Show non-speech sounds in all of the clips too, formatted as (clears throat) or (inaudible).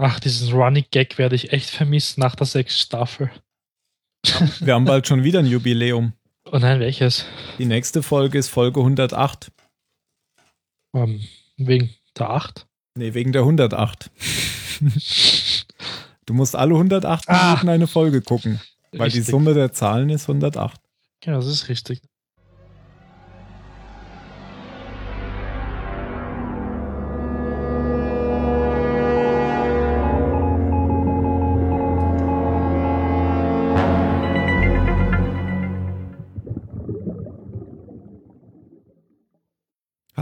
Ach, diesen Running Gag werde ich echt vermissen nach der sechsten Staffel. Wir haben bald schon wieder ein Jubiläum. (laughs) Oh nein, welches? Die nächste Folge ist Folge 108. Um, ähm, wegen der 8? Nee, wegen der 108. (laughs) du musst alle 108 ah, Minuten eine Folge gucken, weil richtig. die Summe der Zahlen ist 108. Ja, das ist richtig.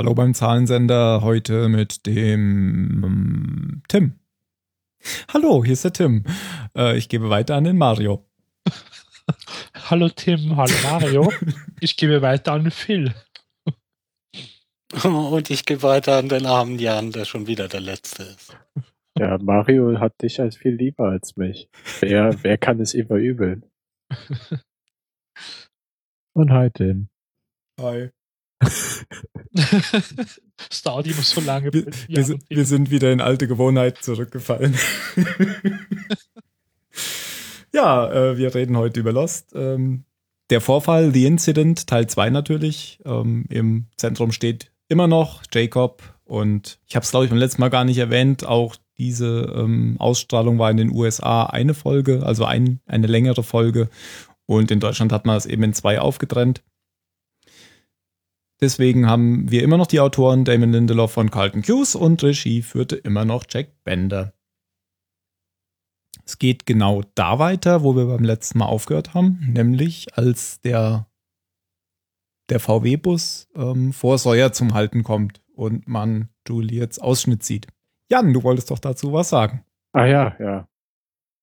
Hallo beim Zahlensender heute mit dem ähm, Tim. Hallo, hier ist der Tim. Äh, ich gebe weiter an den Mario. (laughs) hallo Tim, hallo Mario. Ich gebe weiter an den Phil. (laughs) Und ich gebe weiter an den armen Jan, der schon wieder der Letzte ist. Ja, Mario hat dich als viel lieber als mich. Wer, wer kann es ihm verübeln? (laughs) Und hi Tim. Hi. Es dauert immer so lange. Wir, wir, sind, wir, sind, wieder in alte Gewohnheiten zurückgefallen. (laughs) ja, äh, wir reden heute über Lost. Ähm, der Vorfall, The Incident, Teil 2 natürlich. Ähm, Im Zentrum steht immer noch Jacob und ich habe es, glaube ich, beim letzten Mal gar nicht erwähnt, auch diese ähm, Ausstrahlung war in den USA eine Folge, also ein, eine längere Folge. Und in Deutschland hat man es eben in zwei aufgetrennt. Deswegen haben wir immer noch die Autoren Damon Lindelof von Carlton Hughes und Regie führte immer noch Jack Bender. Es geht genau da weiter, wo wir beim letzten Mal aufgehört haben, nämlich als der, der VW-Bus ähm, vor Sawyer zum Halten kommt und man Juliets Ausschnitt sieht. Jan, du wolltest doch dazu was sagen. Ah ja, ja.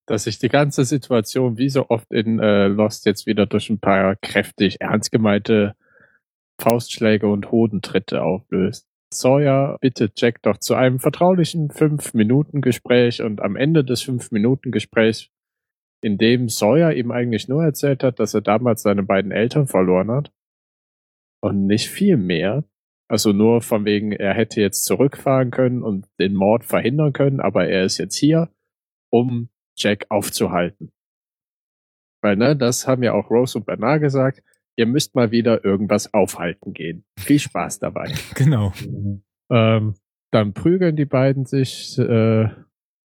Dass sich die ganze Situation wie so oft in äh, Lost jetzt wieder durch ein paar kräftig ernst gemeinte Faustschläge und Hodentritte auflöst. Sawyer bittet Jack doch zu einem vertraulichen Fünf-Minuten-Gespräch und am Ende des Fünf-Minuten-Gesprächs, in dem Sawyer ihm eigentlich nur erzählt hat, dass er damals seine beiden Eltern verloren hat und nicht viel mehr, also nur von wegen, er hätte jetzt zurückfahren können und den Mord verhindern können, aber er ist jetzt hier, um Jack aufzuhalten. Weil, ne, das haben ja auch Rose und Bernard gesagt, ihr müsst mal wieder irgendwas aufhalten gehen. Viel Spaß dabei. (laughs) Genau. Ähm, dann prügeln die beiden sich äh,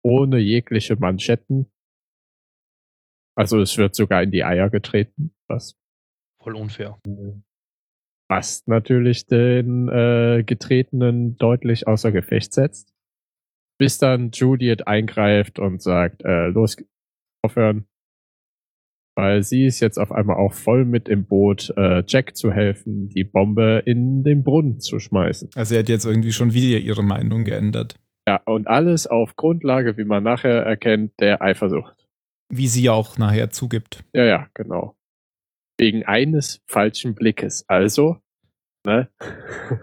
ohne jegliche Manschetten. Also es wird sogar in die Eier getreten, was voll unfair. Was natürlich den äh, Getretenen deutlich außer Gefecht setzt. Bis dann Juliet eingreift und sagt, äh, los, aufhören, weil sie ist jetzt auf einmal auch voll mit im Boot, äh, Jack zu helfen, die Bombe in den Brunnen zu schmeißen. Also sie hat jetzt irgendwie schon wieder ihre Meinung geändert. Ja, und alles auf Grundlage, wie man nachher erkennt, der Eifersucht. Wie sie auch nachher zugibt. Ja, ja, genau. Wegen eines falschen Blickes. Also, ne?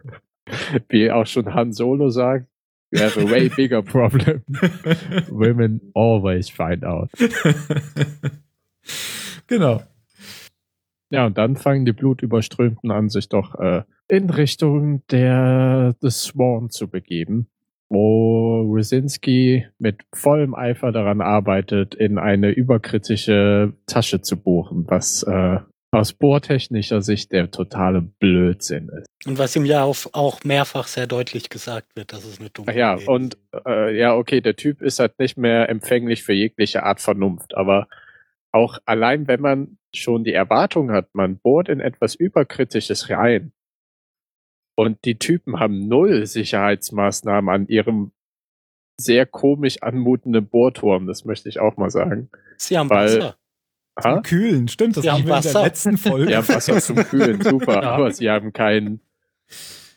(laughs) wie auch schon Han Solo sagt, you have a way (laughs) bigger problem. (laughs) Women always find out. Genau. Ja, und dann fangen die Blutüberströmten an, sich doch äh, in Richtung der des Sworn zu begeben, wo Rosinski mit vollem Eifer daran arbeitet, in eine überkritische Tasche zu bohren, was äh, aus bohrtechnischer Sicht der totale Blödsinn ist. Und was ihm ja auch, auch mehrfach sehr deutlich gesagt wird, dass es eine dumme Ach ja, Idee und äh, ja, okay, der Typ ist halt nicht mehr empfänglich für jegliche Art Vernunft, aber auch allein wenn man schon die Erwartung hat, man bohrt in etwas Überkritisches rein und die Typen haben null Sicherheitsmaßnahmen an ihrem sehr komisch anmutenden Bohrturm, das möchte ich auch mal sagen. Sie haben Weil, Wasser. Zum Kühlen, stimmt, das sie haben wir Wasser. in der letzten Folge. Ja, Wasser zum Kühlen, super, (laughs) ja. aber sie haben keinen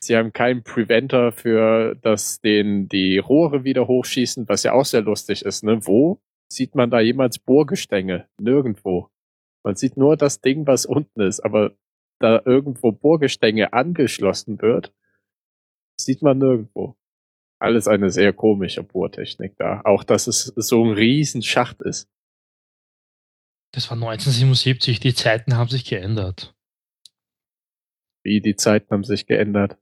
Sie haben keinen Preventer für, dass den die Rohre wieder hochschießen, was ja auch sehr lustig ist, ne? Wo? Sieht man da jemals Bohrgestänge? Nirgendwo. Man sieht nur das Ding, was unten ist, aber da irgendwo Bohrgestänge angeschlossen wird, sieht man nirgendwo. Alles eine sehr komische Bohrtechnik da. Auch, dass es so ein riesen Schacht ist. Das war 1977, die Zeiten haben sich geändert. Wie die Zeiten haben sich geändert?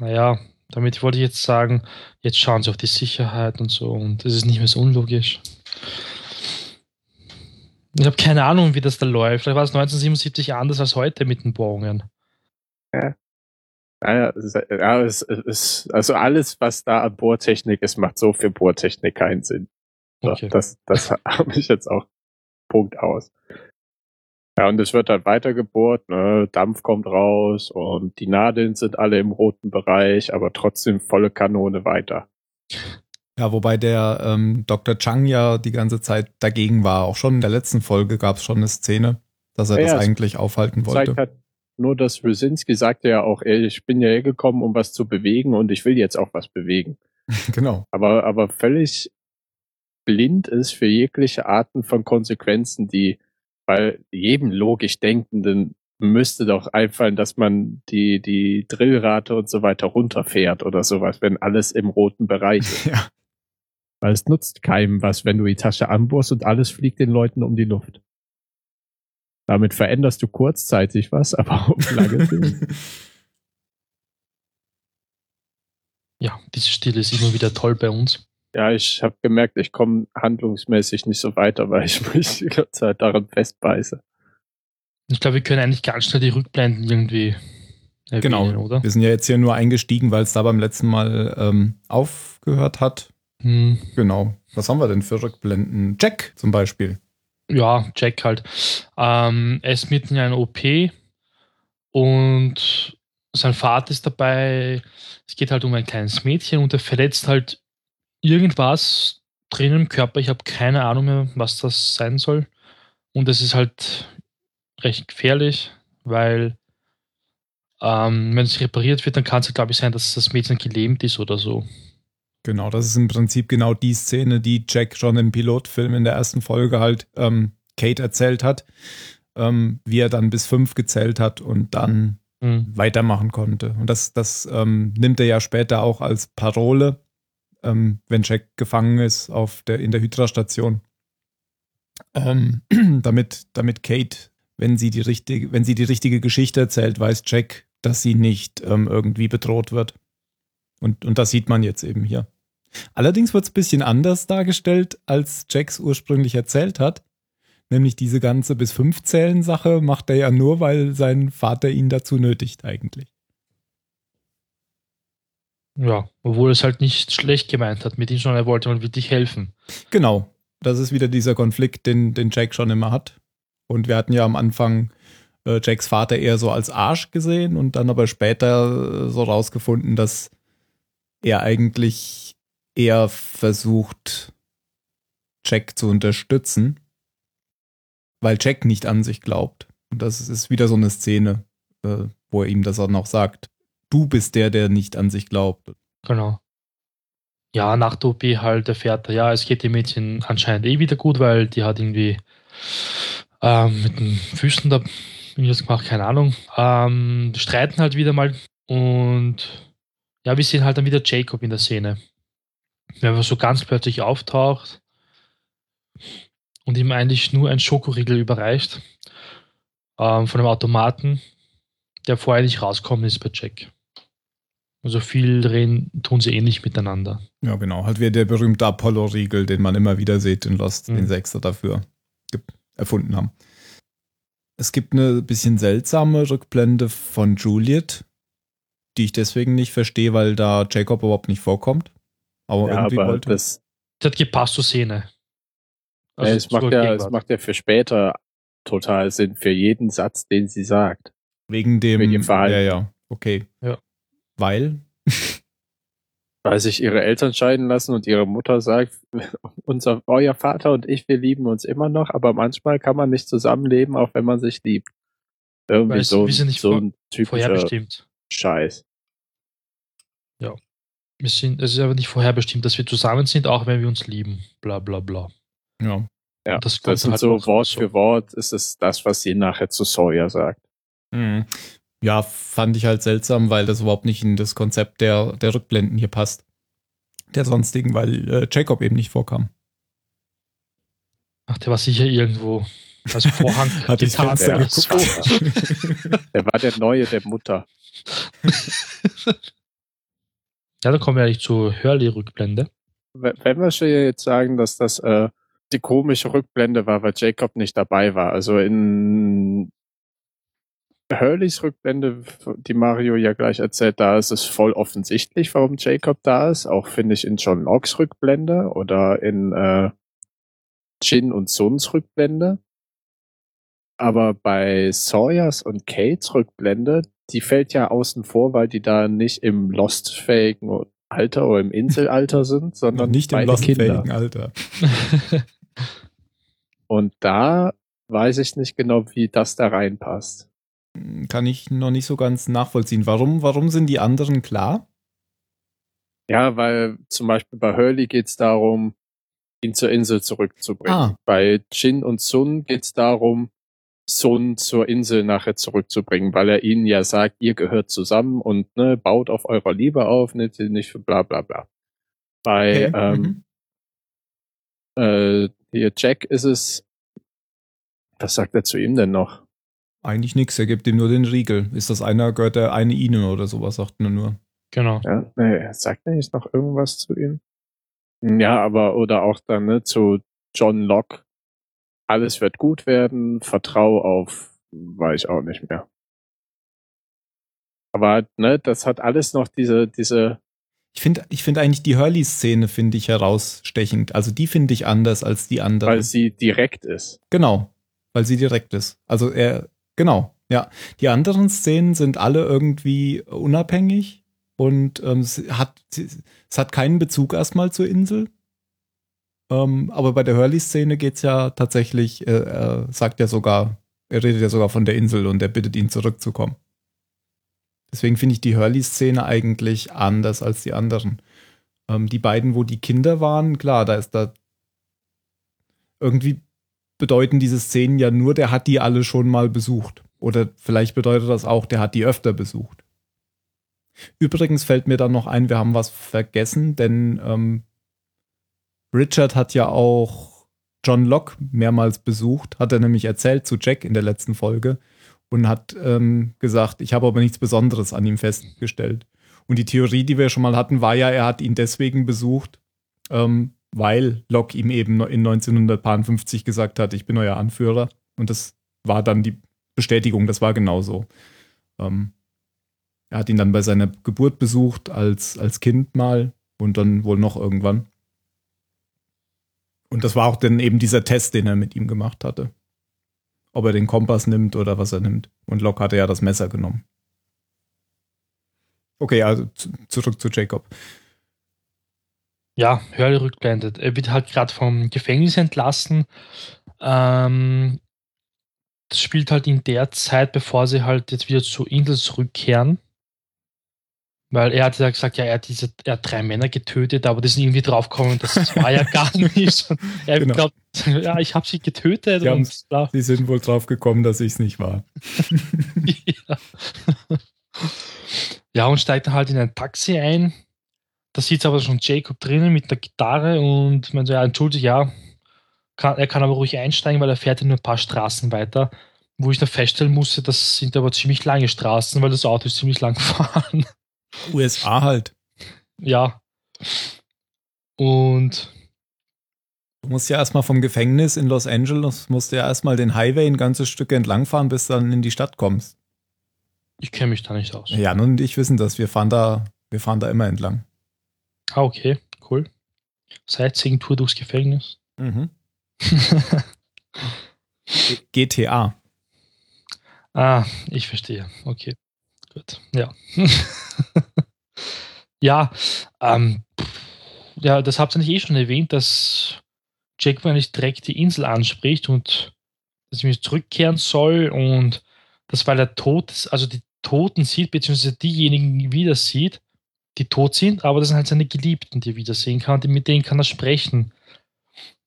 Naja, Damit wollte ich jetzt sagen, jetzt schauen sie auf die Sicherheit und so und es ist nicht mehr so unlogisch. Ich habe keine Ahnung, wie das da läuft. Vielleicht war es 1977 anders als heute mit den Bohrungen. Es ist- ja, es ist, also alles, was da an Bohrtechnik ist, macht so für Bohrtechnik keinen Sinn. So, Okay. Das, das (laughs) habe ich jetzt auch Punkt aus. Ja, und es wird dann weiter gebohrt, ne? Dampf kommt raus und die Nadeln sind alle im roten Bereich, aber trotzdem volle Kanone weiter. Ja, wobei der ähm, Dr. Chang ja die ganze Zeit dagegen war. Auch schon in der letzten Folge gab es schon eine Szene, dass er Ja, das eigentlich aufhalten zeigt wollte. halt nur, dass Brzezinski sagte ja auch, ey, ich bin ja hergekommen, um was zu bewegen und ich will jetzt auch was bewegen. (laughs) genau. aber, aber völlig blind ist für jegliche Arten von Konsequenzen, die bei jedem logisch Denkenden müsste doch einfallen, dass man die, die Drillrate und so weiter runterfährt oder sowas, wenn alles im roten Bereich ist. (laughs) Ja. Weil es nutzt keinem was, wenn du die Tasche anbohrst und alles fliegt den Leuten um die Luft. Damit veränderst du kurzzeitig was, (laughs) aber auf lange Sicht. (laughs) Ja, diese Stille ist immer wieder toll bei uns. Ja, ich habe gemerkt, ich komme handlungsmäßig nicht so weiter, weil ich (laughs) mich die ganze Zeit daran festbeiße. Ich glaube, wir können eigentlich ganz schnell die Rückblenden irgendwie erwähnen, Genau. oder? Wir sind ja jetzt hier nur eingestiegen, weil es da beim letzten Mal ähm, aufgehört hat. Hm. Genau. Was haben wir denn für Rückblenden? Jack zum Beispiel. Ja, Jack halt. Ähm, er ist mitten in einer OP und sein Vater ist dabei. Es geht halt um ein kleines Mädchen und er verletzt halt irgendwas drin im Körper. Ich habe keine Ahnung mehr, was das sein soll. Und es ist halt recht gefährlich, weil ähm, wenn es repariert wird, dann kann es, glaube ich, sein, dass das Mädchen gelähmt ist oder so. Genau, das ist im Prinzip genau die Szene, die Jack schon im Pilotfilm in der ersten Folge halt ähm, Kate erzählt hat, ähm, wie er dann bis fünf gezählt hat und dann Hm. weitermachen konnte. Und das, das ähm, nimmt er ja später auch als Parole, ähm, wenn Jack gefangen ist auf der, in der Hydra-Station. Ähm, (clears throat) damit, damit Kate, wenn sie die richtige, wenn sie die richtige Geschichte erzählt, weiß Jack, dass sie nicht ähm, irgendwie bedroht wird. Und, und das sieht man jetzt eben hier. Allerdings wird es ein bisschen anders dargestellt, als Jacks ursprünglich erzählt hat. Nämlich diese ganze bis fünf Zählen Sache macht er ja nur, weil sein Vater ihn dazu nötigt eigentlich. Ja, obwohl es halt nicht schlecht gemeint hat mit ihm, sondern er wollte mal wirklich helfen. Genau. Das ist wieder dieser Konflikt, den, den Jack schon immer hat. Und wir hatten ja am Anfang äh, Jacks Vater eher so als Arsch gesehen und dann aber später äh, so rausgefunden, dass er eigentlich eher versucht, Jack zu unterstützen, weil Jack nicht an sich glaubt. Und das ist wieder so eine Szene, äh, wo er ihm das auch noch sagt. Du bist der, der nicht an sich glaubt. Genau. Ja, nach der OP halt erfährt er, ja, es geht dem Mädchen anscheinend eh wieder gut, weil die hat irgendwie ähm, mit den Füßen da irgendwas gemacht, keine Ahnung. Ähm, streiten halt wieder mal und ja, wir sehen halt dann wieder Jacob in der Szene. Der einfach so ganz plötzlich auftaucht und ihm eigentlich nur ein Schokoriegel überreicht ähm, von einem Automaten, der vorher nicht rauskommen ist bei Jack. Also viel reden tun sie ähnlich miteinander. Ja, genau. Halt wie der berühmte Apollo-Riegel, den man immer wieder sieht in Lost, Mhm. den Sechser dafür erfunden haben. Es gibt eine bisschen seltsame Rückblende von Juliet, die ich deswegen nicht verstehe, weil da Jacob überhaupt nicht vorkommt. Aber Ja, irgendwie aber wollte. das, Das hat gepasst zur Szene. ja, es, macht ja, es macht ja für später total Sinn, für jeden Satz, den sie sagt. wegen dem. wegen dem Verhalten. Ja, ja. Okay. Ja. Weil. Weil sich ihre Eltern scheiden lassen und ihre Mutter sagt, (laughs) unser, euer Vater und ich, wir lieben uns immer noch, aber manchmal kann man nicht zusammenleben, auch wenn man sich liebt. Irgendwie Weil es- so, wir sind nicht so ein typischer Vorherbestimmt. Scheiß. Wir sind, es ist aber nicht vorherbestimmt, dass wir zusammen sind, auch wenn wir uns lieben. Bla bla bla. Ja. Ja, Das das, sind halt so Wort so. für Wort, ist es das, was sie nachher zu Sawyer sagt. Mhm. Ja, fand ich halt seltsam, weil das überhaupt nicht in das Konzept der, der Rückblenden hier passt. Der sonstigen, weil äh, Jacob eben nicht vorkam. Ach, der war sicher irgendwo als Vorhang (laughs) Hat. Fenster oder geguckt. so. (laughs) Der war der Neue der Mutter. (laughs) Ja, dann kommen wir eigentlich zur Hurley-Rückblende. Wenn wir schon jetzt sagen, dass das äh, die komische Rückblende war, weil Jacob nicht dabei war. Also in Hurleys Rückblende, die Mario ja gleich erzählt, da ist es voll offensichtlich, warum Jacob da ist. Auch finde ich in John Locks Rückblende oder in äh, Jin und Suns Rückblende. Aber bei Sawyers und Kates Rückblende, die fällt ja außen vor, weil die da nicht im Lost-fähigen Alter oder im Inselalter (laughs) sind, sondern nicht im Lost-fähigen Alter. und da weiß ich nicht genau, wie das da reinpasst. Kann ich noch nicht so ganz nachvollziehen. Warum, warum sind die anderen klar? Ja, weil zum Beispiel bei Hurley geht es darum, ihn zur Insel zurückzubringen. Ah. Bei Jin und Sun geht es darum, Sun zur Insel nachher zurückzubringen, weil er ihnen ja sagt, ihr gehört zusammen und ne, baut auf eurer Liebe auf, nicht, nicht bla bla bla. Bei okay. ähm, mhm. äh, hier Jack ist es, was sagt er zu ihm denn noch? Eigentlich nichts, er gibt ihm nur den Riegel. Ist das einer, gehört der eine ihnen oder sowas, sagt er nur. Genau. Ja, nee, sagt er nicht noch irgendwas zu ihm? Ja, aber oder auch dann ne, zu John Locke. Alles wird gut werden, vertrau auf, weiß ich auch nicht mehr. Aber ne, das hat alles noch diese, diese. Ich finde, ich finde eigentlich die Hurley-Szene finde ich herausstechend. Also die finde ich anders als die anderen. Weil sie direkt ist. Genau, weil sie direkt ist. Also er, genau, ja. Die anderen Szenen sind alle irgendwie unabhängig und ähm, es, hat, es hat keinen Bezug erstmal zur Insel. Ähm, aber bei der Hurley-Szene geht es ja tatsächlich, äh, er sagt ja sogar, er redet ja sogar von der Insel und er bittet ihn zurückzukommen. Deswegen finde ich die Hurley-Szene eigentlich anders als die anderen. Ähm, die beiden, wo die Kinder waren, klar, da ist da irgendwie bedeuten diese Szenen ja nur, der hat die alle schon mal besucht. Oder vielleicht bedeutet das auch, der hat die öfter besucht. Übrigens fällt mir dann noch ein, wir haben was vergessen, denn ähm, Richard hat ja auch John Locke mehrmals besucht, hat er nämlich erzählt zu Jack in der letzten Folge und hat ähm, gesagt, ich habe aber nichts Besonderes an ihm festgestellt. Und die Theorie, die wir schon mal hatten, war ja, er hat ihn deswegen besucht, ähm, weil Locke ihm eben in 1950 gesagt hat, ich bin euer Anführer. Und das war dann die Bestätigung, das war genauso. Ähm, er hat ihn dann bei seiner Geburt besucht als, als Kind mal und dann wohl noch irgendwann. Und das war auch dann eben dieser Test, den er mit ihm gemacht hatte. Ob er den Kompass nimmt oder was er nimmt. Und Locke hatte ja das Messer genommen. Okay, also zurück zu Jacob. Ja, Hurley rückblendet. Er wird halt gerade vom Gefängnis entlassen. Ähm, das spielt halt in der Zeit, bevor sie halt jetzt wieder zur Insel zurückkehren. Weil er hat ja gesagt, ja, er hat diese, er hat drei Männer getötet, aber das sind irgendwie draufgekommen, das war ja (laughs) gar nicht. Und er genau. glaubt, (laughs) ja, ich habe sie getötet. Sie, und sie sind wohl draufgekommen, dass ich es nicht war. (laughs) ja. ja, und steigt dann halt in ein Taxi ein. Da sitzt aber schon Jacob drinnen mit der Gitarre und man so, ja, entschuldigt, ja, kann, er kann aber ruhig einsteigen, weil er fährt ja nur ein paar Straßen weiter. Wo ich da feststellen musste, das sind aber ziemlich lange Straßen, weil das Auto ist ziemlich lang (laughs) gefahren. USA halt. Ja. Und Du musst ja erstmal vom Gefängnis in Los Angeles, musst ja erstmal den Highway ein ganzes Stück entlangfahren, bis du dann in die Stadt kommst. Ich kenne mich da nicht aus. Ja, nun und ich wissen das. Wir fahren da, wir fahren da immer entlang. Ah, okay, cool. Sightseeing-Tour durchs Gefängnis. Mhm. (laughs) GTA. Ah, ich verstehe. Okay. Gut. Ja. (laughs) ja, ähm, ja, das habt ihr nicht eh schon erwähnt, dass Jack nicht direkt die Insel anspricht und dass ich mich zurückkehren soll und das, weil er tot ist, also die Toten sieht, beziehungsweise diejenigen wieder sieht, die tot sind, aber das sind halt seine Geliebten, die er wiedersehen kann und mit denen kann er sprechen.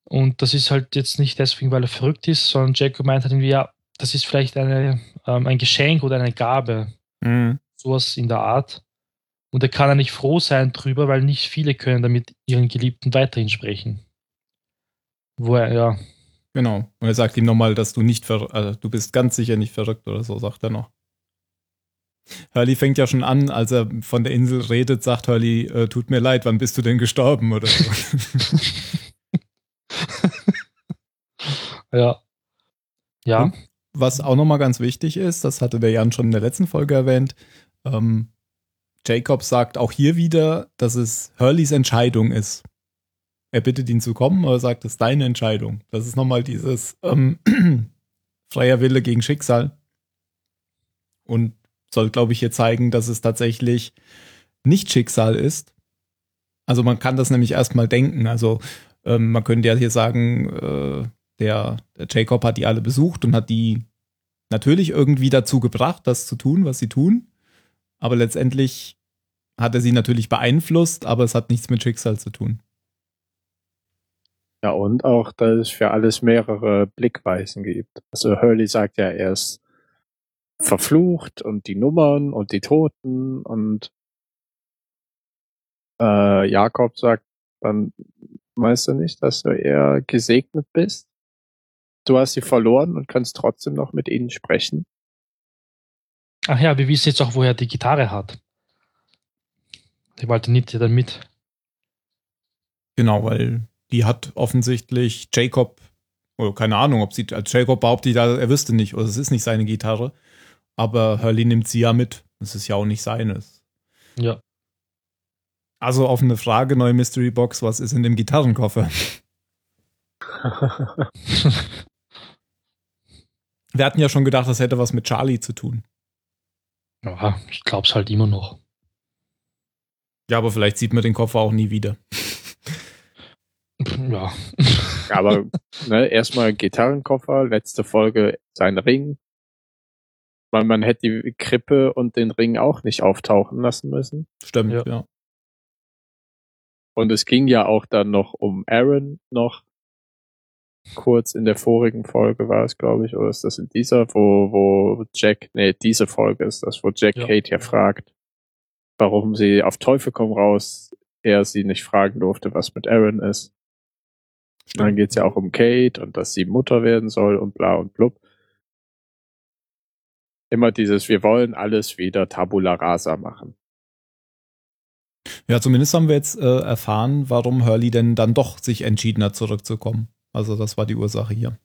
Und das ist halt jetzt nicht deswegen, weil er verrückt ist, sondern Jacob meint halt irgendwie, ja, das ist vielleicht eine, ähm, ein Geschenk oder eine Gabe. Mhm. Sowas in der Art. Und er kann ja nicht froh sein drüber, weil nicht viele können damit ihren Geliebten weiterhin sprechen. Wo er, ja. Genau. Und er sagt ihm nochmal, dass du nicht ver also, du bist ganz sicher nicht verrückt oder so, sagt er noch. Hurley fängt ja schon an, als er von der Insel redet, sagt Hurley, äh, tut mir leid, wann bist du denn gestorben oder so. (laughs) ja. Ja. Und was auch nochmal ganz wichtig ist, das hatte der Jan schon in der letzten Folge erwähnt, ähm, Jacob sagt auch hier wieder, dass es Hurleys Entscheidung ist. Er bittet ihn zu kommen, aber sagt, es ist deine Entscheidung. Das ist nochmal dieses ähm, (clears throat) freier Wille gegen Schicksal. Und soll, glaube ich, hier zeigen, dass es tatsächlich nicht Schicksal ist. Also man kann das nämlich erstmal denken. Also ähm, man könnte ja hier sagen, äh, der, der Jacob hat die alle besucht und hat die natürlich irgendwie dazu gebracht, das zu tun, was sie tun. Aber letztendlich hat er sie natürlich beeinflusst, aber es hat nichts mit Schicksal zu tun. Ja, und auch, dass es für alles mehrere Blickweisen gibt. Also Hurley sagt ja, er ist verflucht und die Nummern und die Toten und äh, Jakob sagt dann, weißt du nicht, dass du eher gesegnet bist? Du hast sie verloren und kannst trotzdem noch mit ihnen sprechen. Ach ja, wir wissen jetzt auch, woher die Gitarre hat. Die wollte nicht dann mit. Genau, weil die hat offensichtlich Jacob, oder keine Ahnung, ob sie, als Jacob behauptet, er wüsste nicht, oder es ist nicht seine Gitarre. Aber Hurley nimmt sie ja mit. Das ist ja auch nicht seines. Ja. Also offene Frage, neue Mystery Box, was ist in dem Gitarrenkoffer? (laughs) Wir hatten ja schon gedacht, das hätte was mit Charlie zu tun. Ja, ich glaub's halt immer noch. Ja, aber vielleicht sieht man den Koffer auch nie wieder. Ja. aber ne, erstmal Gitarrenkoffer, letzte Folge sein Ring. Weil man hätte die Krippe und den Ring auch nicht auftauchen lassen müssen. Stimmt, ja. ja. Und es ging ja auch dann noch um Aaron noch. Kurz in der vorigen Folge war es, glaube ich, oder ist das in dieser, wo, wo Jack, nee, diese Folge ist das, wo Jack ja. Kate ja fragt, warum sie auf Teufel komm raus, er sie nicht fragen durfte, was mit Aaron ist. Und dann geht's ja auch um Kate und dass sie Mutter werden soll und bla und blub. Immer dieses, wir wollen alles wieder Tabula rasa machen. Ja, zumindest haben wir jetzt äh, erfahren, warum Hurley denn dann doch sich entschieden hat, zurückzukommen. Also das war die Ursache hier.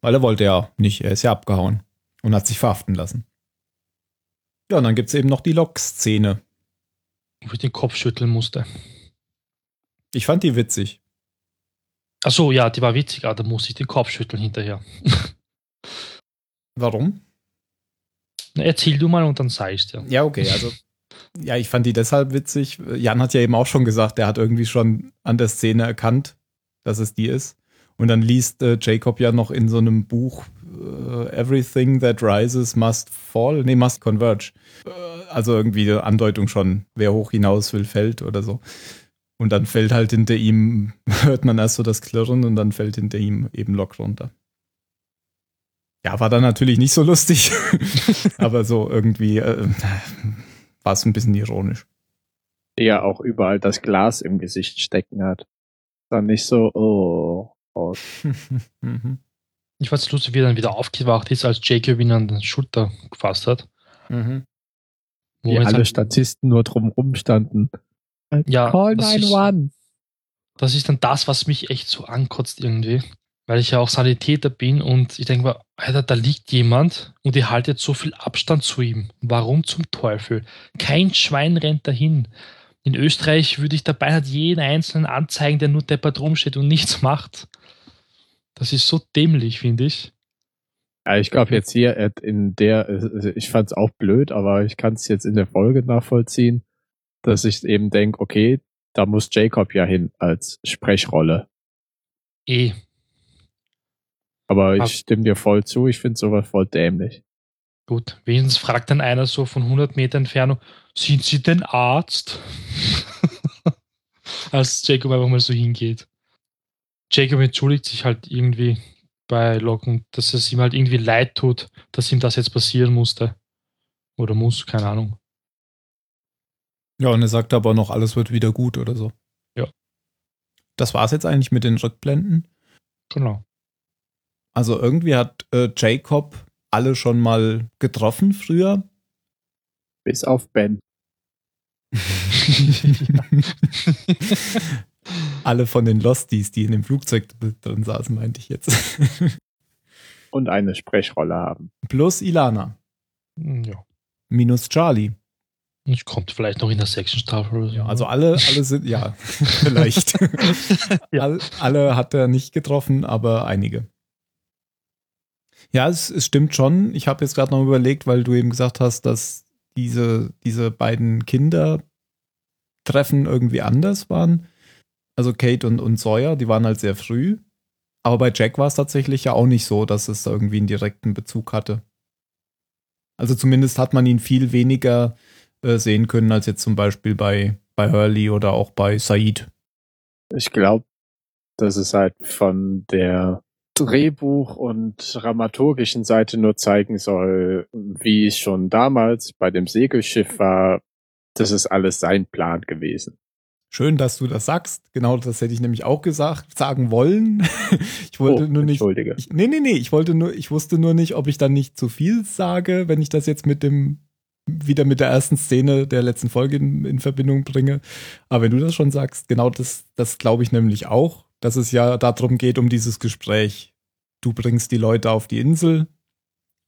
Weil er wollte ja nicht, er ist ja abgehauen und hat sich verhaften lassen. Ja, und dann gibt's eben noch die Lok-Szene. Wo ich den Kopf schütteln musste. Ich fand die witzig. Ach so, ja, die war witzig, aber da muss ich den Kopf schütteln hinterher. (laughs) Warum? Erzähl du mal und dann sag ich's dir. Ja, okay, also ja, ich fand die deshalb witzig. Jan hat ja eben auch schon gesagt, er hat irgendwie schon an der Szene erkannt, dass es die ist. Und dann liest äh, Jacob ja noch in so einem Buch äh, Everything that rises must fall, nee, must converge. Äh, also irgendwie eine Andeutung schon, wer hoch hinaus will, fällt oder so. Und dann fällt halt hinter ihm, (laughs) hört man erst so das Klirren und dann fällt hinter ihm eben Lock runter. Ja, war dann natürlich nicht so lustig, (laughs) aber so irgendwie äh, war es ein bisschen ironisch. Ja, auch überall das Glas im Gesicht stecken hat. Dann nicht so, oh. oh. (laughs) Ich es lustig, wie er dann wieder aufgewacht ist, als Jacob ihn an den Schulter gefasst hat. Mhm. Wo alle Statisten nur drumrum standen. Ja, Call 911. Das ist dann das, was mich echt so ankotzt irgendwie weil ich ja auch Sanitäter bin und ich denke mir, Alter, da liegt jemand und ihr haltet so viel Abstand zu ihm. Warum zum Teufel? Kein Schwein rennt dahin. In Österreich würde ich dabei halt jeden einzelnen anzeigen, der nur deppert rumsteht und nichts macht. Das ist so dämlich, finde ich. Ja, ich glaube jetzt hier in der, also ich fand es auch blöd, aber ich kann es jetzt in der Folge nachvollziehen, dass ich eben denke, okay, da muss Jacob ja hin als Sprechrolle. Eh, aber ich stimme dir voll zu, ich finde sowas voll dämlich. Gut, wenigstens fragt dann einer so von 100 Meter Entfernung, sind Sie denn Arzt? (laughs) Als Jacob einfach mal so hingeht. Jacob entschuldigt sich halt irgendwie bei Locken, dass es ihm halt irgendwie leid tut, dass ihm das jetzt passieren musste. Oder muss, keine Ahnung. Ja, und er sagt aber noch, alles wird wieder gut oder so. Ja. Das war es jetzt eigentlich mit den Rückblenden. Genau. Also irgendwie hat äh, Jacob alle schon mal getroffen früher. Bis auf Ben. (laughs) Alle von den Losties, die in dem Flugzeug drin saßen, meinte ich jetzt. (laughs) Und eine Sprechrolle haben. Plus Ilana. ja. Minus Charlie. Und kommt vielleicht noch in der sechsten Staffel. Ja, also alle, alle sind, ja, (laughs) vielleicht. Ja. All, alle hat er nicht getroffen, aber einige. Ja, es, es stimmt schon. Ich habe jetzt gerade noch überlegt, weil du eben gesagt hast, dass diese, diese beiden Kinder Treffen irgendwie anders waren. Also Kate und, und Sawyer, die waren halt sehr früh. Aber bei Jack war es tatsächlich ja auch nicht so, dass es irgendwie einen direkten Bezug hatte. Also zumindest hat man ihn viel weniger äh, sehen können als jetzt zum Beispiel bei, bei Hurley oder auch bei Said. Ich glaube, dass es halt von der Drehbuch- und dramaturgischen Seite nur zeigen soll, wie es schon damals bei dem Segelschiff war. Das ist alles sein Plan gewesen. Schön, dass du das sagst. Genau das hätte ich nämlich auch gesagt, sagen wollen. (laughs) Ich wollte oh, nur nicht. Entschuldige. Ich, nee, nee, nee, ich wollte nur, ich wusste nur nicht, ob ich dann nicht zu viel sage, wenn ich das jetzt mit dem, wieder mit der ersten Szene der letzten Folge in, in Verbindung bringe. Aber wenn du das schon sagst, genau das, das glaube ich nämlich auch, dass es ja darum geht, um dieses Gespräch. Du bringst die Leute auf die Insel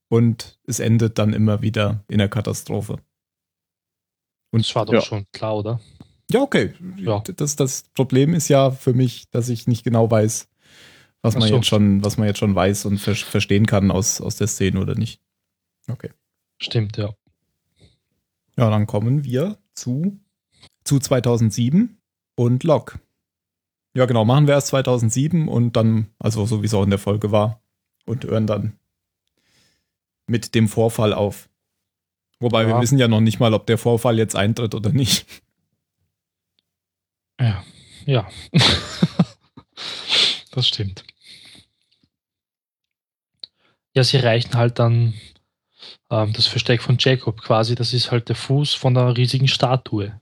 und es endet dann immer wieder in der Katastrophe. Und das war doch Ja. schon klar, oder? Ja, okay. Ja. Das, das Problem ist ja für mich, dass ich nicht genau weiß, was man so. jetzt schon, was man jetzt schon weiß und ver verstehen kann aus, aus der Szene oder nicht. Okay. Stimmt, ja. Ja, dann kommen wir zu, zu 2007 und Locke. Ja, genau, machen wir erst 2007 und dann, also so wie es auch in der Folge war, und hören dann mit dem Vorfall auf. Wobei wir Ja. wissen ja noch nicht mal, ob der Vorfall jetzt eintritt oder nicht. Ja. Ja. (laughs) das stimmt. Ja, sie reichen halt dann ähm, das Versteck von Jacob quasi. Das ist halt der Fuß von der riesigen Statue.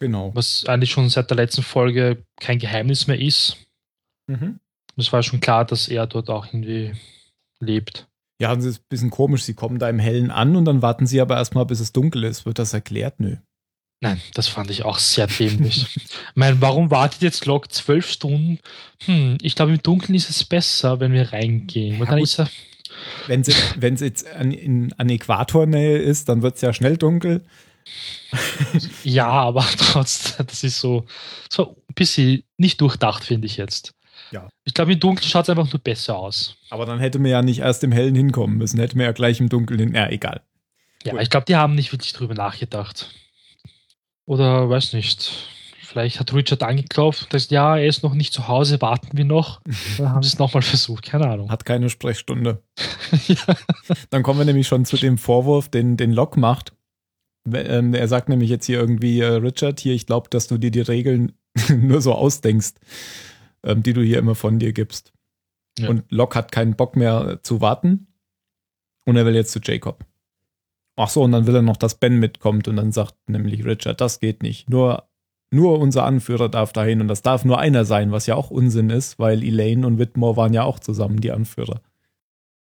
Genau. Was eigentlich schon seit der letzten Folge kein Geheimnis mehr ist. Mhm. Es war schon klar, dass er dort auch irgendwie lebt. Ja, das ist ein bisschen komisch. Sie kommen da im Hellen an und dann warten sie aber erstmal, bis es dunkel ist. Wird das erklärt? Nö. Nein, das fand ich auch sehr dämlich. ich meine, warum wartet jetzt Locke zwölf Stunden? Hm, ich glaube, im Dunkeln ist es besser, wenn wir reingehen. Ja, er, Wenn es jetzt an, in, an Äquatornähe ist, dann wird es ja schnell dunkel. Ja, aber (laughs) trotzdem, das ist so, so ein bisschen nicht durchdacht, finde ich jetzt. Ja. Ich glaube, im Dunkeln schaut es einfach nur besser aus. Aber dann hätte man ja nicht erst im Hellen hinkommen müssen. Hätte man ja gleich im Dunkeln hin. Ja, egal. Ja, Gut. ich glaube, die haben nicht wirklich drüber nachgedacht. Oder weiß nicht. Vielleicht hat Richard angeklopft und gesagt, ja, er ist noch nicht zu Hause, warten wir noch. (laughs) Dann haben sie es nochmal versucht, keine Ahnung. Hat keine Sprechstunde. (laughs) ja. Dann kommen wir nämlich schon zu dem Vorwurf, den, den Locke macht. Ähm, Er sagt nämlich jetzt hier irgendwie, äh, Richard, hier, ich glaube, dass du dir die Regeln (laughs) nur so ausdenkst, ähm, die du hier immer von dir gibst. Ja. Und Locke hat keinen Bock mehr zu warten und er will jetzt zu Jacob. Ach so, und dann will er noch, dass Ben mitkommt und dann sagt nämlich Richard, das geht nicht. Nur, nur unser Anführer darf dahin und das darf nur einer sein, was ja auch Unsinn ist, weil Elaine und Whitmore waren ja auch zusammen die Anführer.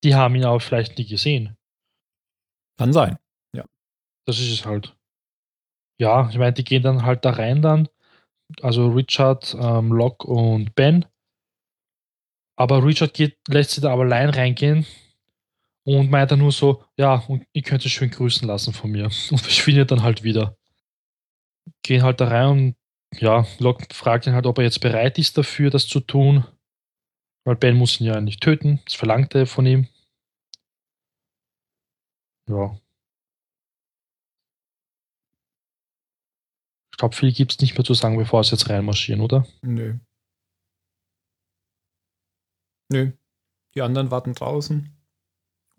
Die haben ihn aber vielleicht nie gesehen. Kann sein. Das ist es halt. Ja, ich meine, die gehen dann halt da rein dann. Also Richard, ähm, Locke und Ben. Aber Richard geht, lässt sie da aber allein reingehen und meint dann nur so, ja, und ihr könnt es schön grüßen lassen von mir. (laughs) Und verschwindet dann halt wieder. Gehen halt da rein und ja, Locke fragt ihn halt, ob er jetzt bereit ist dafür, das zu tun. Weil Ben muss ihn ja nicht töten. Das verlangt er von ihm. Ja. Glaube, viel gibt es nicht mehr zu sagen, bevor sie jetzt reinmarschieren, oder? Nö. Nö. Die anderen warten draußen.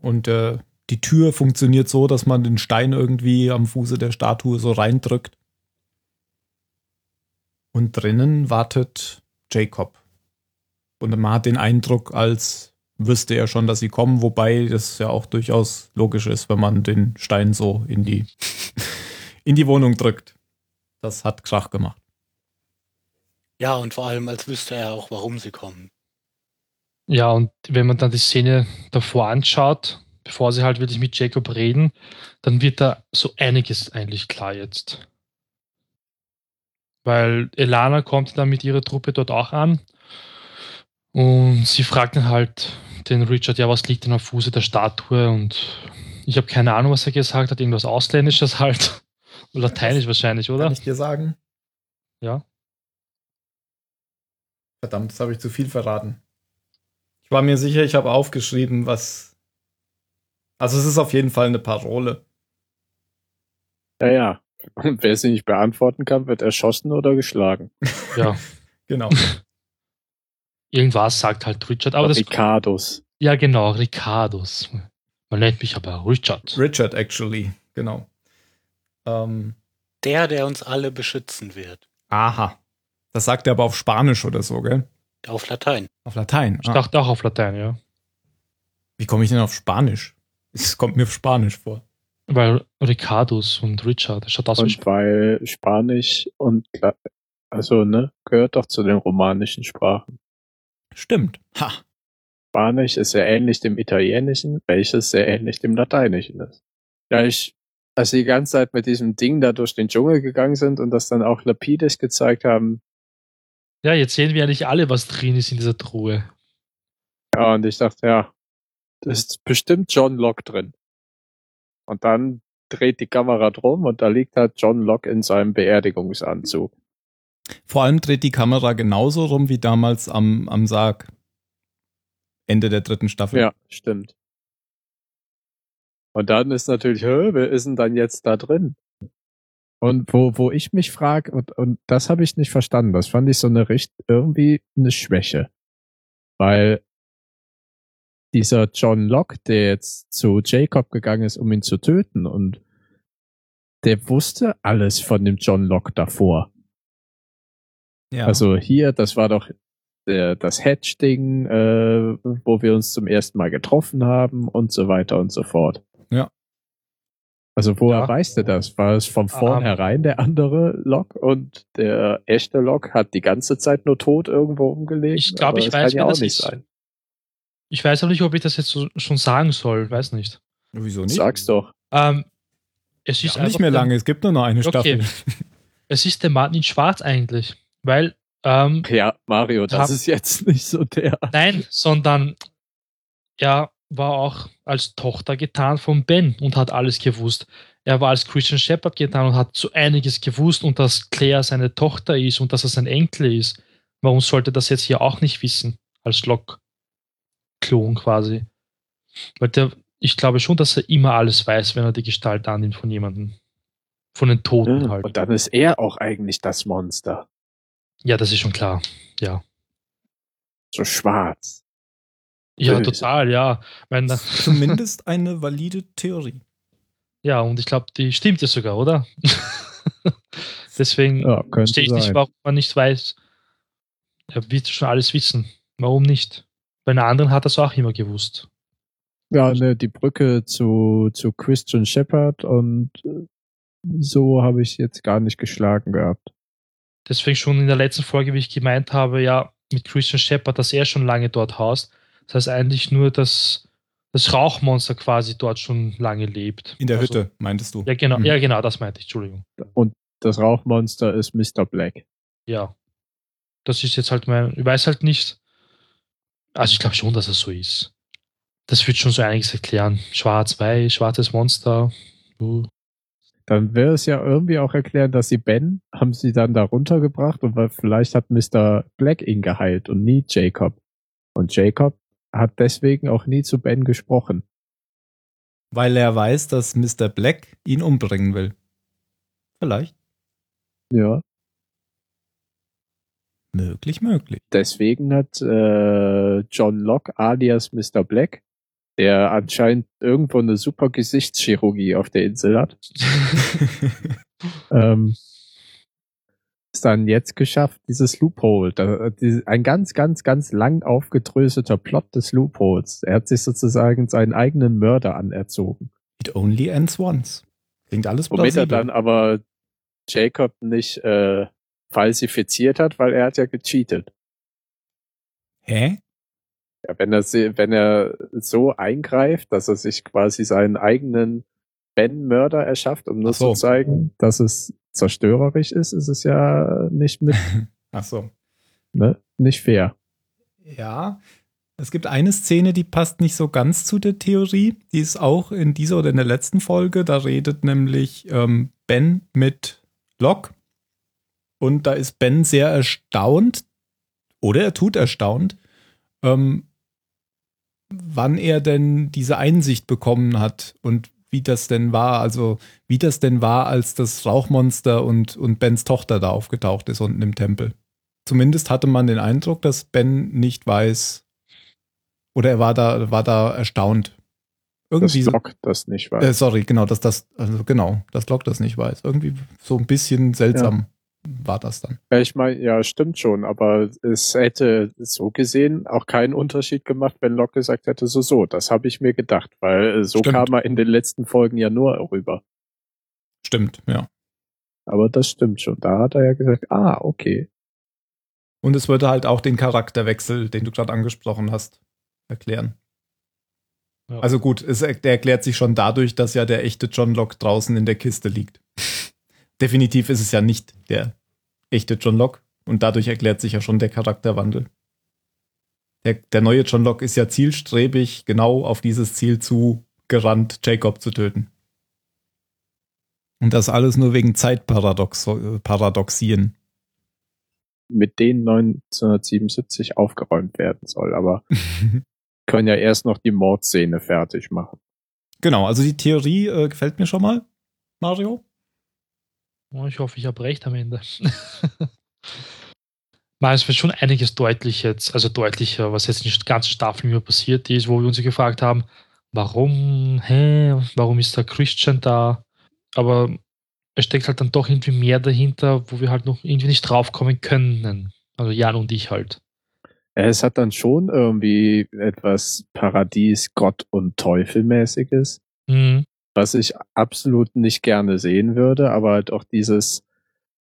Und äh, die Tür funktioniert so, dass man den Stein irgendwie am Fuße der Statue so reindrückt. Und drinnen wartet Jacob. Und man hat den Eindruck, als wüsste er schon, dass sie kommen, wobei das ja auch durchaus logisch ist, wenn man den Stein so in die, (laughs) in die Wohnung drückt. Das hat Krach gemacht. Ja, und vor allem, als wüsste er auch, warum sie kommen. Ja, und wenn man dann die Szene davor anschaut, bevor sie halt wirklich mit Jacob reden, dann wird da so einiges eigentlich klar jetzt. Weil Elana kommt dann mit ihrer Truppe dort auch an und sie fragt dann halt den Richard, ja, was liegt denn am Fuße der Statue? Und ich habe keine Ahnung, was er gesagt hat, irgendwas Ausländisches halt. (laughs) Lateinisch wahrscheinlich, oder? Kann ich dir sagen? Ja. Verdammt, das habe ich zu viel verraten. Ich war mir sicher, ich habe aufgeschrieben, was. Also es ist auf jeden Fall eine Parole. Ja, ja. Und (laughs) wer sie nicht beantworten kann, wird erschossen oder geschlagen. (laughs) Ja. Genau. Irgendwas sagt halt Richard, aber das. Ricardos. Ja, genau, Ricardos. Man nennt mich aber Richard. Richard, actually. Genau. Ähm, Der, der uns alle beschützen wird. aha. Das sagt er aber auf Spanisch oder so, gell? Auf Latein. Auf Latein. Ich Ah. dachte auch auf Latein, ja. Wie komme ich denn auf Spanisch? Es kommt mir auf Spanisch vor. Weil Ricardos und Richard, das schaut aus Und weil Spanisch und also ne, gehört doch zu den romanischen Sprachen. Stimmt. Ha. Spanisch ist sehr ähnlich dem Italienischen, welches sehr ähnlich dem Lateinischen ist. Ja, ich, als sie die ganze Zeit mit diesem Ding da durch den Dschungel gegangen sind und das dann auch lapidisch gezeigt haben, Ja, jetzt sehen wir eigentlich alle, was drin ist in dieser Truhe. ja, und ich dachte, ja, das ist bestimmt John Locke drin. Und dann dreht die Kamera drum und da liegt halt John Locke in seinem Beerdigungsanzug. Vor allem dreht die Kamera genauso rum wie damals am, am Sarg. Ende der dritten Staffel. Ja, stimmt. Und dann ist natürlich, hä, wer ist denn dann jetzt da drin? Und wo, wo ich mich frage, und, und das habe ich nicht verstanden, das fand ich so eine Richt irgendwie eine Schwäche. Weil dieser John Locke, der jetzt zu Jacob gegangen ist, um ihn zu töten, und der wusste alles von dem John Locke davor. Ja. Also hier, das war doch der, das Hedge-Ding, äh, wo wir uns zum ersten Mal getroffen haben und so weiter und so fort. Ja. Also woher Ja. weißt du das? War es von vornherein der andere Lok und der echte Lok hat die ganze Zeit nur tot irgendwo rumgelegt? Ich glaub, Aber ich das weiß, kann ja auch das nicht ist. sein. Ich weiß auch nicht, ob ich das jetzt so, schon sagen soll, weiß nicht. Wieso nicht? Sag's doch. Ähm, es ist Ja, nicht mehr lange, es gibt nur noch eine Okay. Staffel. (laughs) Es ist der Mann in Schwarz eigentlich, weil ähm, Ja, Mario, das Hab- ist jetzt nicht so der. Nein, sondern er war auch als Tochter getan von Ben und hat alles gewusst. Er war als Christian Shepard getan und hat so einiges gewusst und dass Claire seine Tochter ist und dass er sein Enkel ist. Warum sollte das jetzt hier auch nicht wissen? Als Lock-Klon quasi. Weil der, ich glaube schon, dass er immer alles weiß, wenn er die Gestalt annimmt von jemandem. Von den Toten halt. Und dann ist er auch eigentlich das Monster. Ja, das ist schon klar. Ja. So schwarz. Ja, total, ja. Mein, (laughs) Zumindest eine valide Theorie. Ja, und ich glaube, die stimmt ja sogar, oder? (laughs) Deswegen Ja, verstehe ich nicht, warum man nicht weiß. Er wird schon alles wissen. Warum nicht? Bei einer anderen hat er es auch immer gewusst. Ja, ne, die Brücke zu, zu Christian Shepard und äh, so habe ich jetzt gar nicht geschlagen gehabt. Deswegen schon in der letzten Folge, wie ich gemeint habe, ja, mit Christian Shepard, dass er schon lange dort haust. Das heißt eigentlich nur, dass das Rauchmonster quasi dort schon lange lebt. In der Also- Hütte, meintest du? Ja, genau, Mhm. ja, genau, das meinte ich, Entschuldigung. Und das Rauchmonster ist Mr. Black. Ja. Das ist jetzt halt mein, ich weiß halt nicht. Also ich glaube schon, dass es so ist. Das wird schon so einiges erklären. Schwarz-Weiß, schwarzes Monster. Uh. Dann wäre es ja irgendwie auch erklären, dass sie Ben, haben sie dann da runtergebracht und weil vielleicht hat Mr. Black ihn geheilt und nie Jacob. Und Jacob hat deswegen auch nie zu Ben gesprochen. Weil er weiß, dass Mr. Black ihn umbringen will. Vielleicht. Ja. Möglich, möglich. Deswegen hat äh, John Locke alias Mr. Black, der anscheinend irgendwo eine super Gesichtschirurgie auf der Insel hat, (laughs) ähm, dann jetzt geschafft, dieses Loophole, ein ganz, ganz, ganz lang aufgedröselter Plot des Loopholes. Er hat sich sozusagen seinen eigenen Mörder anerzogen. It only ends once. Klingt alles Womit er plausibel. dann aber Jacob nicht äh, falsifiziert hat, weil er hat ja gecheatet. Hä? Ja, wenn er, wenn er so eingreift, dass er sich quasi seinen eigenen Ben-Mörder erschafft, um nur so. zu zeigen, dass es zerstörerisch ist, ist es ja nicht mit, (laughs) Ach so. ne, nicht fair. Ja. Es gibt eine Szene, die passt nicht so ganz zu der Theorie. Die ist auch in dieser oder in der letzten Folge. Da redet nämlich ähm, Ben mit Locke. Und da ist Ben sehr erstaunt, oder er tut erstaunt, ähm, wann er denn diese Einsicht bekommen hat und wie das denn war, also wie das denn war, als das Rauchmonster und, und Bens Tochter da aufgetaucht ist unten im Tempel. Zumindest hatte man den Eindruck, dass Ben nicht weiß, oder er war da, war da erstaunt. Irgendwie so, Block das nicht war. äh, sorry, genau, dass das, also genau, dass Locke das nicht weiß. Irgendwie so ein bisschen seltsam war das dann. Ja, ich meine, ja, stimmt schon, aber es hätte so gesehen auch keinen Unterschied gemacht, wenn Locke gesagt hätte, so, so, das habe ich mir gedacht, weil äh, so Stimmt. kam er in den letzten Folgen ja nur rüber. Stimmt, ja. Aber das stimmt schon. Da hat er ja gesagt, ah, okay. Und es würde halt auch den Charakterwechsel, den du gerade angesprochen hast, erklären. Ja. Also gut, es er- der erklärt sich schon dadurch, dass ja der echte John Locke draußen in der Kiste liegt. Definitiv ist es ja nicht der echte John Locke und dadurch erklärt sich ja schon der Charakterwandel. Der, der neue John Locke ist ja zielstrebig genau auf dieses Ziel zu gerannt, Jacob zu töten. Und das alles nur wegen Zeitparadoxien. Mit denen 1977 aufgeräumt werden soll, aber (laughs) können ja erst noch die Mordszene fertig machen. Genau, also die Theorie äh, gefällt mir schon mal, Mario. Ich hoffe, ich habe recht am Ende. (laughs) Es wird schon einiges deutlich jetzt, also deutlicher, was jetzt in der ganzen Staffel immer passiert ist, wo wir uns gefragt haben, warum, hä, warum ist da Christian da? Aber es steckt halt dann doch irgendwie mehr dahinter, wo wir halt noch irgendwie nicht draufkommen können. Also Jan und ich halt. Es hat dann schon irgendwie etwas Paradies, Gott und Teufelmäßiges. Mhm. Was ich absolut nicht gerne sehen würde, aber halt auch dieses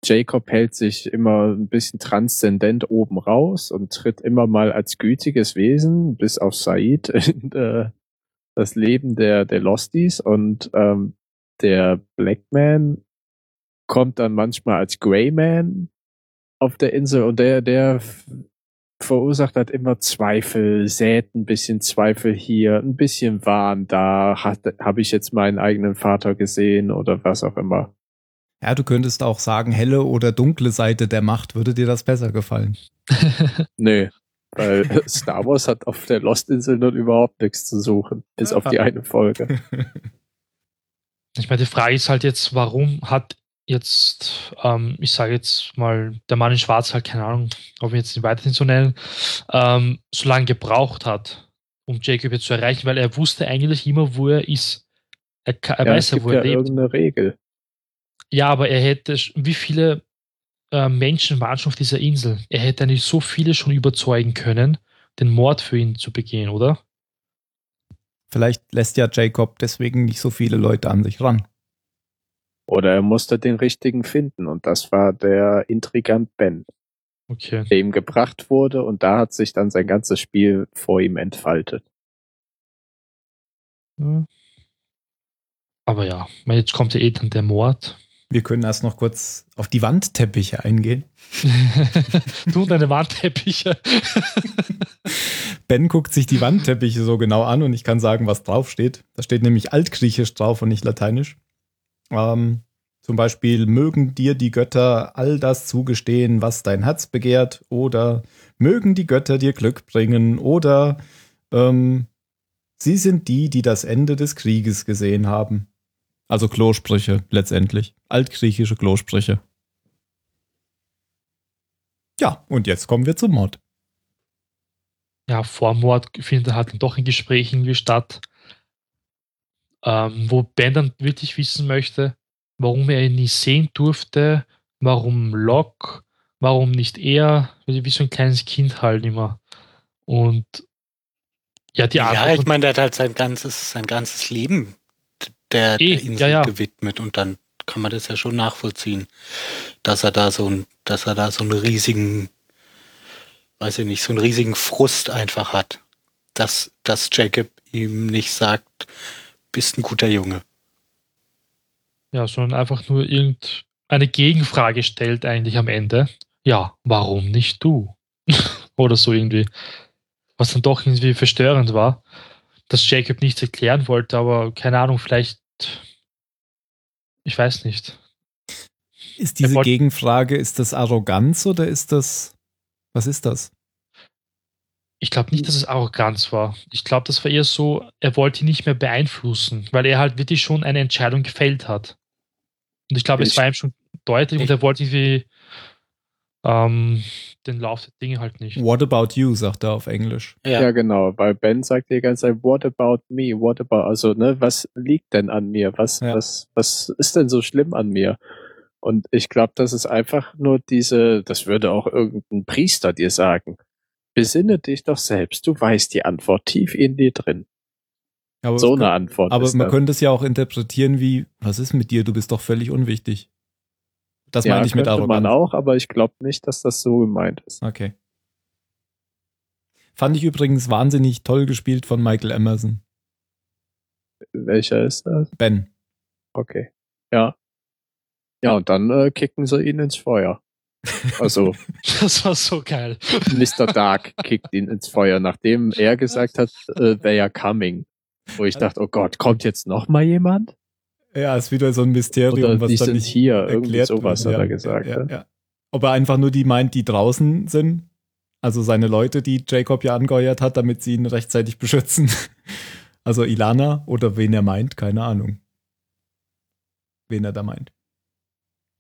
Jacob hält sich immer ein bisschen transzendent oben raus und tritt immer mal als gütiges Wesen bis auf Said (laughs) in äh, das Leben der, der Losties und ähm, der Blackman kommt dann manchmal als Greyman auf der Insel und der, der verursacht halt immer Zweifel, sät ein bisschen Zweifel hier, ein bisschen Wahn da, habe ich jetzt meinen eigenen Vater gesehen oder was auch immer. Ja, du könntest auch sagen, helle oder dunkle Seite der Macht. Würde dir das besser gefallen? (laughs) Nö, weil (laughs) Star Wars hat auf der Lost-Insel nun überhaupt nichts zu suchen, bis auf die eine Folge. (laughs) Ich meine, die Frage ist halt jetzt, warum hat jetzt, ähm, ich sage jetzt mal, der Mann in Schwarz halt, keine Ahnung, ob wir jetzt ihn weiterhin so nennen, ähm, so lange gebraucht hat, um Jacob jetzt zu erreichen, weil er wusste eigentlich immer, wo er ist. Er, er ja, weiß ja, wo ja er lebt. irgendeine Regel. Ja, aber er hätte, wie viele äh, Menschen waren schon auf dieser Insel? Er hätte eigentlich so viele schon überzeugen können, den Mord für ihn zu begehen, oder? Vielleicht lässt ja Jacob deswegen nicht so viele Leute an sich ran. Oder er musste den richtigen finden und das war der Intrigant Ben, Okay. der ihm gebracht wurde und da hat sich dann sein ganzes Spiel vor ihm entfaltet. Ja. Aber ja, jetzt kommt ja eh dann der Mord. Wir können erst noch kurz auf die Wandteppiche eingehen. (laughs) du und deine Wandteppiche. (laughs) Ben guckt sich die Wandteppiche so genau an und ich kann sagen, was drauf steht. Da steht nämlich Altgriechisch drauf und nicht Lateinisch. Ähm, zum Beispiel, mögen dir die Götter all das zugestehen, was dein Herz begehrt, oder mögen die Götter dir Glück bringen, oder ähm, sie sind die, die das Ende des Krieges gesehen haben. Also Klosprüche letztendlich. Altgriechische Klosprüche. Ja, und jetzt kommen wir zum Mod. ja, vor Mord findet halt doch ein Gespräch irgendwie statt, ähm, wo Ben dann wirklich wissen möchte, warum er ihn nie sehen durfte, warum Locke, warum nicht er, wie so ein kleines Kind halt immer. Und ja, die Ja, Antwort ich meine, der hat halt sein ganzes, sein ganzes Leben der, Eh, der Insel ja, ja. gewidmet und dann kann man das ja schon nachvollziehen, dass er da so ein, dass er da so einen riesigen, weiß ich nicht, so einen riesigen Frust einfach hat. dass, dass Jacob ihm nicht sagt, bist ein guter Junge. Ja, sondern einfach nur irgendeine Gegenfrage stellt eigentlich am Ende. Ja, warum nicht du? (laughs) Oder so irgendwie. Was dann doch irgendwie verstörend war, dass Jacob nichts erklären wollte, aber keine Ahnung, vielleicht. Ich weiß nicht. Ist diese Gegenfrage, ist das Arroganz oder ist das, was ist das? Ich glaube nicht, dass es Arroganz war. Ich glaube, das war eher so, er wollte ihn nicht mehr beeinflussen, weil er halt wirklich schon eine Entscheidung gefällt hat. Und ich glaube, es war ihm schon deutlich und er wollte irgendwie ähm, den Lauf der Dinge halt nicht. What about you, sagt er auf Englisch. Ja. genau, weil Ben sagt die ganze Zeit, what about me, what about, also, ne, was liegt denn an mir, was, Ja. was, was ist denn so schlimm an mir? Und ich glaube, das ist einfach nur diese, das würde auch irgendein Priester dir sagen. Besinne dich doch selbst, du weißt die Antwort tief in dir drin. Aber, So eine kann- Antwort. aber man das. könnte es ja auch interpretieren wie, was ist mit dir, du bist doch völlig unwichtig. Das ja, meine ich mit könnte Arroganz. man auch, aber ich glaube nicht, dass das so gemeint ist. Okay. Fand ich übrigens wahnsinnig toll gespielt von Michael Emerson. Welcher ist das? Ben. Okay. Ja. Ja, und dann äh, kicken sie ihn ins Feuer. Also, (laughs) Das war so geil. Mr. Dark kickt ihn ins Feuer, nachdem er gesagt hat, äh, they are coming. Wo ich dachte, oh Gott, kommt jetzt noch mal jemand? Ja, ist wieder so ein Mysterium, Oder was die dann sind nicht hier, irgendwie erklärt sowas wird. hat er gesagt. Ja, ne? ja, ja. Ob er einfach nur die meint, die draußen sind, also seine Leute, die Jacob ja angeheuert hat, damit sie ihn rechtzeitig beschützen. (laughs) Also Ilana oder wen er meint, keine Ahnung. Wen er da meint.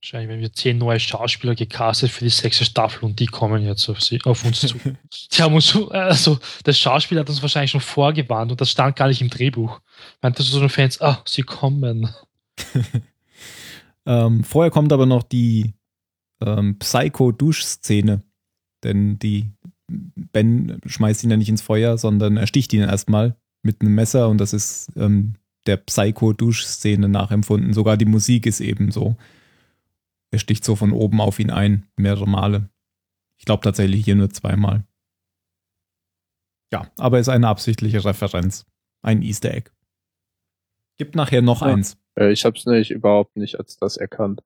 Wahrscheinlich, wenn wir zehn neue Schauspieler gecastet für die sechste Staffel und die kommen jetzt auf, sie, auf uns zu. Die haben uns also das Schauspiel hat uns wahrscheinlich schon vorgewarnt und das stand gar nicht im Drehbuch. Meinte so eine Fans, ah, sie kommen. (laughs) Ähm, vorher kommt aber noch die ähm, Psycho-Dusch-Szene. Denn die Ben schmeißt ihn ja nicht ins Feuer, sondern er sticht ihn erstmal mit einem Messer und das ist ähm, der Psycho-Dusch-Szene nachempfunden. Sogar die Musik ist eben so. Er sticht so von oben auf ihn ein, mehrere Male. Ich glaube tatsächlich hier nur zweimal. Ja, aber ist eine absichtliche Referenz. Ein Easter Egg. Gibt nachher noch Ja. eins. Äh, ich hab's nicht, überhaupt nicht als das erkannt.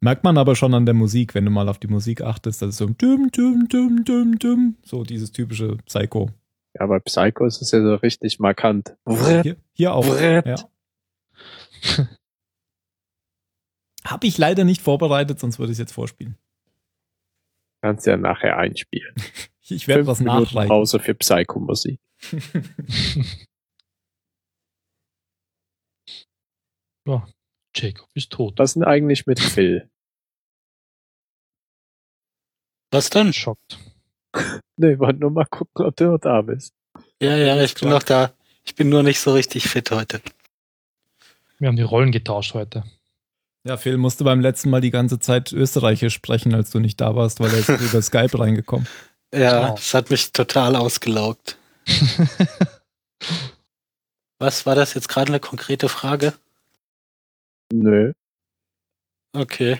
Merkt man aber schon an der Musik, wenn du mal auf die Musik achtest, das ist so düm, düm, düm, düm, düm. So dieses typische Psycho. Ja, bei Psycho ist es ja so richtig markant. Hier, hier auch. Ja. (laughs) Habe ich leider nicht vorbereitet, sonst würde ich es jetzt vorspielen. Kannst ja nachher einspielen. (laughs) Ich werde Fünf was Minuten nachreichen. Pause für Psycho-Musik. (laughs) ja, Jacob ist tot. Was denn eigentlich mit Phil? Was denn? Schockt. (laughs) Nee, wollte nur mal gucken, ob du noch da bist. Ja, ja, ich bin noch da. Ich bin nur nicht so richtig fit heute. Wir haben die Rollen getauscht heute. Ja, Phil musste beim letzten Mal die ganze Zeit Österreichisch sprechen, als du nicht da warst, weil er ist über (laughs) Skype reingekommen. Ja, Genau. das hat mich total ausgelaugt. (laughs) Was war das jetzt gerade eine konkrete Frage? Nö. Okay.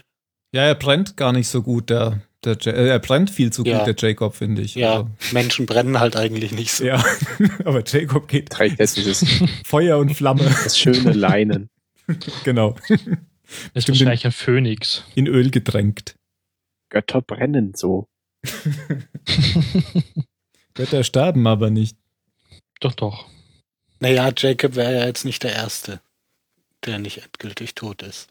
Ja, er brennt gar nicht so gut, der, der äh, er brennt viel zu Ja. gut, der Jacob, finde ich. Ja, Also, Menschen brennen halt eigentlich nicht so. ja. (laughs) aber Jacob geht dieses Feuer und Flamme. das schöne Leinen. genau. Ist Stimmt. wahrscheinlich ein Phönix. In Öl getränkt. Götter brennen so. (laughs) Götter sterben aber nicht. doch, doch. Naja, Jacob wäre ja jetzt nicht der Erste, der nicht endgültig tot ist.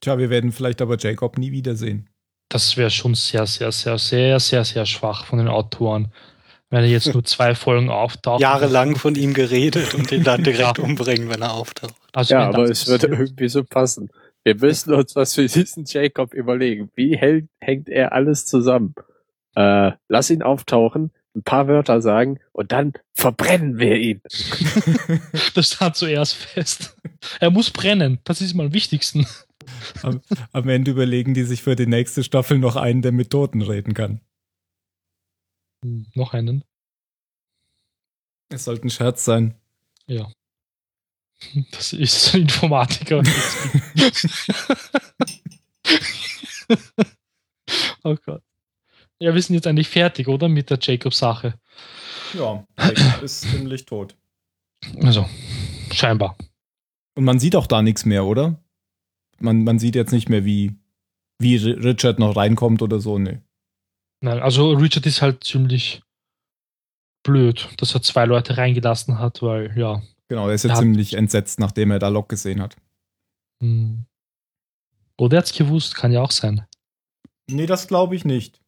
Tja, wir werden vielleicht aber Jacob nie wiedersehen. Das wäre schon sehr, sehr, sehr, sehr, sehr, sehr schwach von den Autoren. Wenn er jetzt nur zwei Folgen auftaucht. Jahrelang von ihm geredet und ihn dann (laughs) direkt umbringen, wenn er auftaucht. Also Ja, aber es würde irgendwie so passen. Wir müssen uns was für diesen Jacob überlegen. Wie hält, hängt er alles zusammen? Äh, lass ihn auftauchen, ein paar Wörter sagen und dann verbrennen wir ihn. (laughs) Das stand zuerst fest. Er muss brennen. Das ist mal am wichtigsten. Am, am Ende überlegen die sich für die nächste Staffel noch einen, der mit Toten reden kann. Noch einen. Es sollte ein Scherz sein. Ja. Das ist ein Informatiker. oh Gott. Ja, wir sind jetzt eigentlich fertig, oder? Mit der Jacob-Sache. Ja, Jacob ist ziemlich tot. Also, scheinbar. Und man sieht auch da nichts mehr, oder? Man, man sieht jetzt nicht mehr, wie, wie Richard noch reinkommt oder so, ne. Nein, also Richard ist halt ziemlich blöd, dass er zwei Leute reingelassen hat, weil, ja. Genau, er ist ja hat- ziemlich entsetzt, nachdem er da Locke gesehen hat. Hm. Oder er hat's gewusst, kann ja auch sein. Nee, das glaube ich nicht.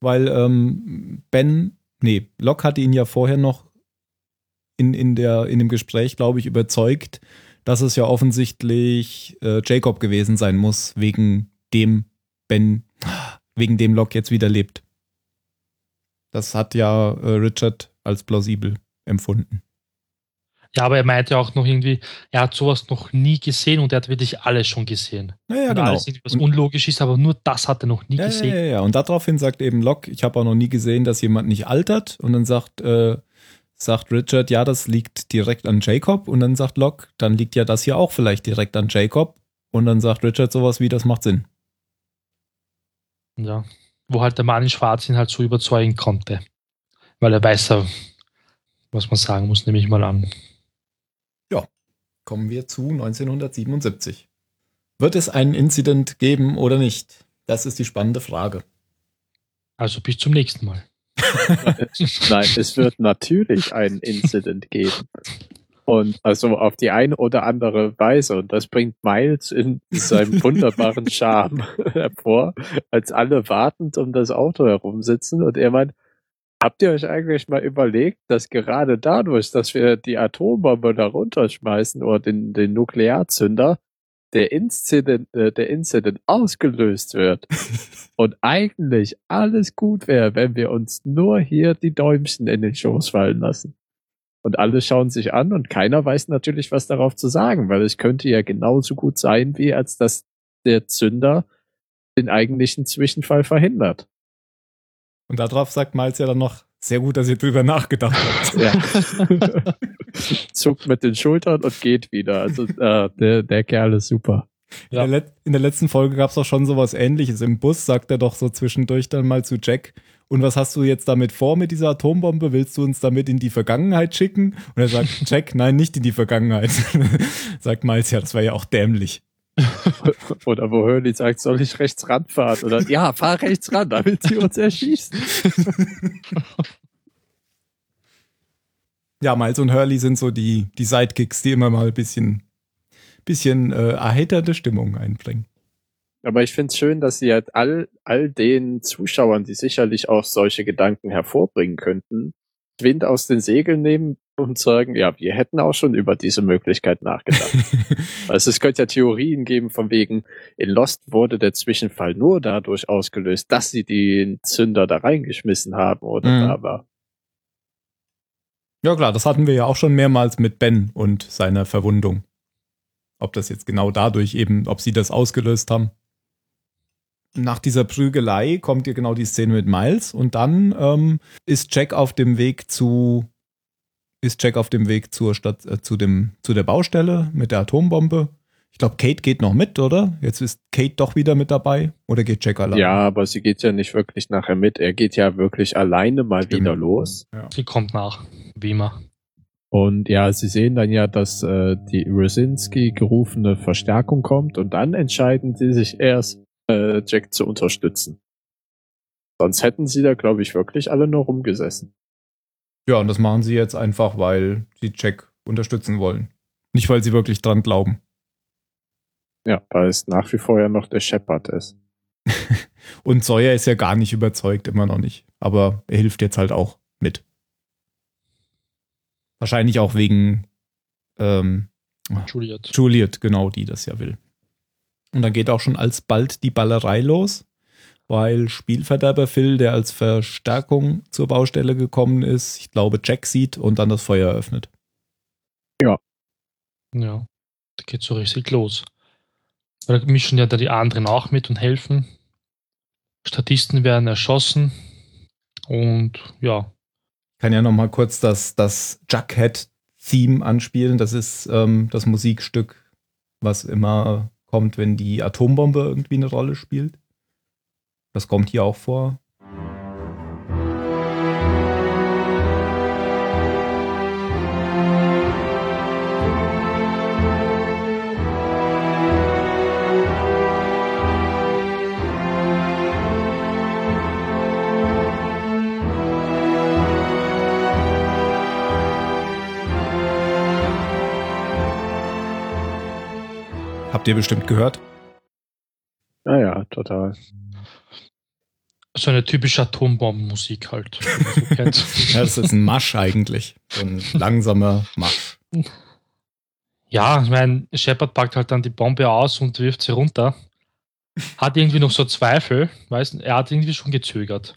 Weil ähm, Ben, nee, Locke hatte ihn ja vorher noch in, in, der, in dem Gespräch, glaube ich, überzeugt, dass es ja offensichtlich äh, Jacob gewesen sein muss, wegen dem Ben, wegen dem Locke jetzt wieder lebt. Das hat ja äh, Richard als plausibel empfunden. Ja, aber er meinte auch noch irgendwie, er hat sowas noch nie gesehen und er hat wirklich alles schon gesehen. Naja, und genau. alles, was Und- unlogisch ist, aber nur das hat er noch nie Ja, ja, gesehen. ja, ja. Und daraufhin sagt eben Locke, ich habe auch noch nie gesehen, dass jemand nicht altert. Und dann sagt, äh, sagt Richard, ja, das liegt direkt an Jacob. Und dann sagt Locke, dann liegt ja das hier auch vielleicht direkt an Jacob. Und dann sagt Richard sowas wie, das macht Sinn. Ja. Wo halt der Mann in Schwarz ihn halt so überzeugen konnte. Weil er weiß, ja, was man sagen muss, nehme ich mal an. Kommen wir zu 1977. Wird es einen Incident geben oder nicht? Das ist die spannende Frage. Also bis zum nächsten Mal. (laughs) Nein, es wird natürlich einen Incident geben. Und also auf die eine oder andere Weise. Und das bringt Miles in seinem wunderbaren Charme (laughs) hervor, als alle wartend um das Auto herumsitzen und er meint, habt ihr euch eigentlich mal überlegt, dass gerade dadurch, dass wir die Atombombe da runterschmeißen oder den, den Nuklearzünder, der Incident, äh, der Incident ausgelöst wird (laughs) und eigentlich alles gut wäre, wenn wir uns nur hier die Däumchen in den Schoß fallen lassen. Und alle schauen sich an und keiner weiß natürlich, was darauf zu sagen, weil es könnte ja genauso gut sein, wie als dass der Zünder den eigentlichen Zwischenfall verhindert. Und darauf sagt Miles ja dann noch, sehr gut, dass ihr drüber nachgedacht habt. Ja. (laughs) Zuckt mit den Schultern und geht wieder. Also äh, der, der Kerl ist super. Ja. In, der Let- in der letzten Folge gab es auch schon sowas ähnliches. Im Bus sagt er doch so zwischendurch dann mal zu Jack, und was hast du jetzt damit vor mit dieser Atombombe? Willst du uns damit in die Vergangenheit schicken? Und er sagt, Jack, nein, nicht in die Vergangenheit. (laughs) sagt Miles, ja, das wäre ja auch dämlich. Oder wo Hurley sagt, soll ich rechts ranfahren? Oder ja, fahr rechts ran, damit sie uns erschießen. Ja, Miles und Hurley sind so die, die Sidekicks, die immer mal ein bisschen, bisschen äh, erheiternde Stimmung einbringen. Aber ich finde es schön, dass sie halt all, all den Zuschauern, die sicherlich auch solche Gedanken hervorbringen könnten, Wind aus den Segeln nehmen und sagen, ja, wir hätten auch schon über diese Möglichkeit nachgedacht. (laughs) also es könnte ja Theorien geben von wegen, in Lost wurde der Zwischenfall nur dadurch ausgelöst, dass sie den Zünder da reingeschmissen haben oder Mhm. da war. Ja klar, das hatten wir ja auch schon mehrmals mit Ben und seiner Verwundung. Ob das jetzt genau dadurch eben, ob sie das ausgelöst haben. Nach dieser Prügelei kommt ja genau die Szene mit Miles und dann ähm, ist Jack auf dem Weg zu ist Jack auf dem Weg zur Stadt äh, zu dem zu der Baustelle mit der Atombombe. Ich glaube, Kate geht noch mit, oder? Jetzt ist Kate doch wieder mit dabei oder geht Jack allein? Ja, aber sie geht ja nicht wirklich nachher mit. Er geht ja wirklich alleine mal Stimmt. wieder los. Ja. Sie kommt nach, wie immer. Und ja, sie sehen dann ja, dass äh, die Rosinski gerufene Verstärkung kommt und dann entscheiden sie sich erst, äh, Jack zu unterstützen. Sonst hätten sie da, glaube ich, wirklich alle nur rumgesessen. Ja, und das machen sie jetzt einfach, weil sie Jack unterstützen wollen. Nicht, weil sie wirklich dran glauben. Ja, weil es nach wie vor ja noch der Shepard ist. (laughs) Und Sawyer ist ja gar nicht überzeugt, immer noch nicht. Aber er hilft jetzt halt auch mit. Wahrscheinlich auch wegen ähm, Juliet. Juliet, genau, die das ja will. Und dann geht auch schon alsbald die Ballerei los, weil Spielverderber Phil, der als Verstärkung zur Baustelle gekommen ist, ich glaube, Jack sieht und dann das Feuer eröffnet. Ja. Da geht so richtig los. Da mischen ja da die anderen auch mit und helfen. Statisten werden erschossen. Und ja, kann ja noch mal kurz das, das Jughead-Theme anspielen. Das ist ähm, das Musikstück, was immer kommt, wenn die Atombombe irgendwie eine Rolle spielt. Das kommt hier auch vor. Habt ihr bestimmt gehört. Naja, total. So eine typische Atombombenmusik halt. so. (laughs) Ja, das ist ein Marsch eigentlich. So ein langsamer Marsch. Ja, ich meine, Shepard packt halt dann die Bombe aus und wirft sie runter. Hat irgendwie noch so Zweifel, weiß, er hat irgendwie schon gezögert.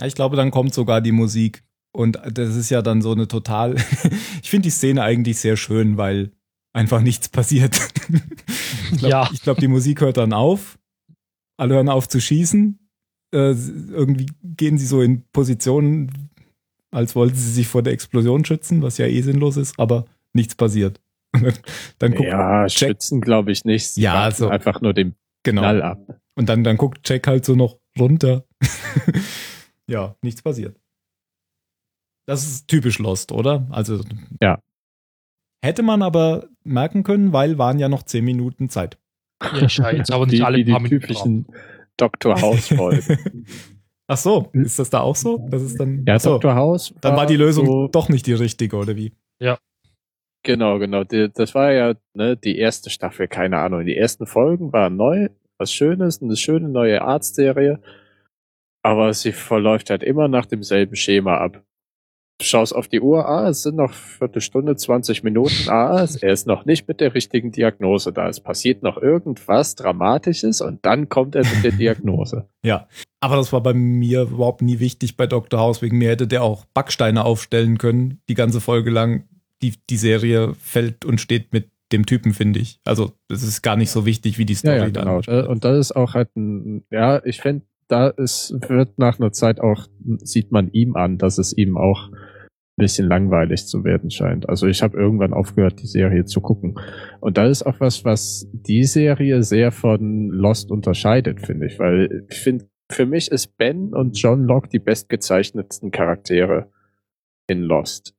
Ja, ich glaube, dann kommt sogar die Musik. Und das ist ja dann so eine total. (laughs) ich finde die Szene eigentlich sehr schön, weil einfach nichts passiert. (laughs) ich glaube, Ja. glaub, die Musik hört dann auf. Alle hören auf zu schießen. Äh, irgendwie gehen sie so in Positionen, als wollten sie sich vor der Explosion schützen, was ja eh sinnlos ist, aber nichts passiert. (laughs) dann guckt, ja, Jack- schützen glaube ich nicht. Sie Ja, so. einfach nur den genau. Knall ab. Und dann, dann guckt Jack halt so noch runter. (laughs) ja, nichts passiert. Das ist typisch Lost, oder? Also. Ja. Hätte man aber merken können, weil waren ja noch zehn Minuten Zeit. Ja, jetzt aber nicht die, alle die Minuten typischen Dr. House-Folgen. (laughs) Ach so, ist das da auch so? Das ist dann. ja, so, Dr. House. dann war die Lösung so, doch nicht die richtige, oder wie? Genau, genau. Die, das war ja ne, die erste Staffel, keine Ahnung. Die ersten Folgen waren neu, was Schönes, eine schöne neue Arztserie. Aber sie verläuft halt immer nach demselben Schema ab. Schaust auf die Uhr, ah, es sind noch Viertelstunde, 20 Minuten, ah, er ist noch nicht mit der richtigen Diagnose da. Es passiert noch irgendwas Dramatisches und dann kommt er mit der Diagnose. (laughs) Ja. Aber das war bei mir überhaupt nie wichtig bei Dr. House. Wegen mir hätte der auch Backsteine aufstellen können, die ganze Folge lang. Die, die Serie fällt und steht mit dem Typen, finde ich. Also, das ist gar nicht so wichtig, wie die Story Ja, ja, dann. genau. Äh, Und das ist auch halt ein, ja, ich finde, da ist, wird nach einer Zeit auch, sieht man ihm an, dass es ihm auch bisschen langweilig zu werden scheint. Also ich habe irgendwann aufgehört, die Serie zu gucken. Und das ist auch was, was die Serie sehr von Lost unterscheidet, finde ich. Weil ich finde, für mich ist Ben und John Locke die bestgezeichnetsten Charaktere in Lost.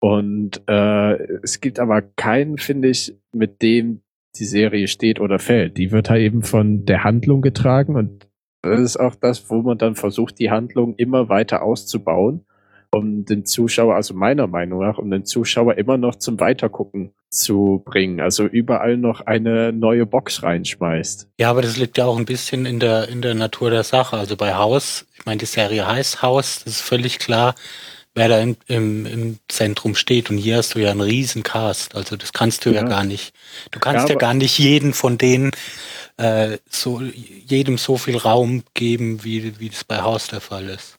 Und äh, es gibt aber keinen, finde ich, mit dem die Serie steht oder fällt. Die wird halt eben von der Handlung getragen und das ist auch das, wo man dann versucht, die Handlung immer weiter auszubauen, um den Zuschauer, also meiner Meinung nach, um den Zuschauer immer noch zum Weitergucken zu bringen. Also überall noch eine neue Box reinschmeißt. Ja, aber das liegt ja auch ein bisschen in der, in der Natur der Sache. Also bei Haus, ich meine, die Serie heißt Haus, das ist völlig klar, wer da im, im, im Zentrum steht. Und hier hast du ja einen riesen Cast. Also das kannst du ja, Ja. gar nicht. Du kannst Ja, ja, gar nicht jeden von denen äh, so jedem so viel Raum geben, wie, wie das bei Haus der Fall ist.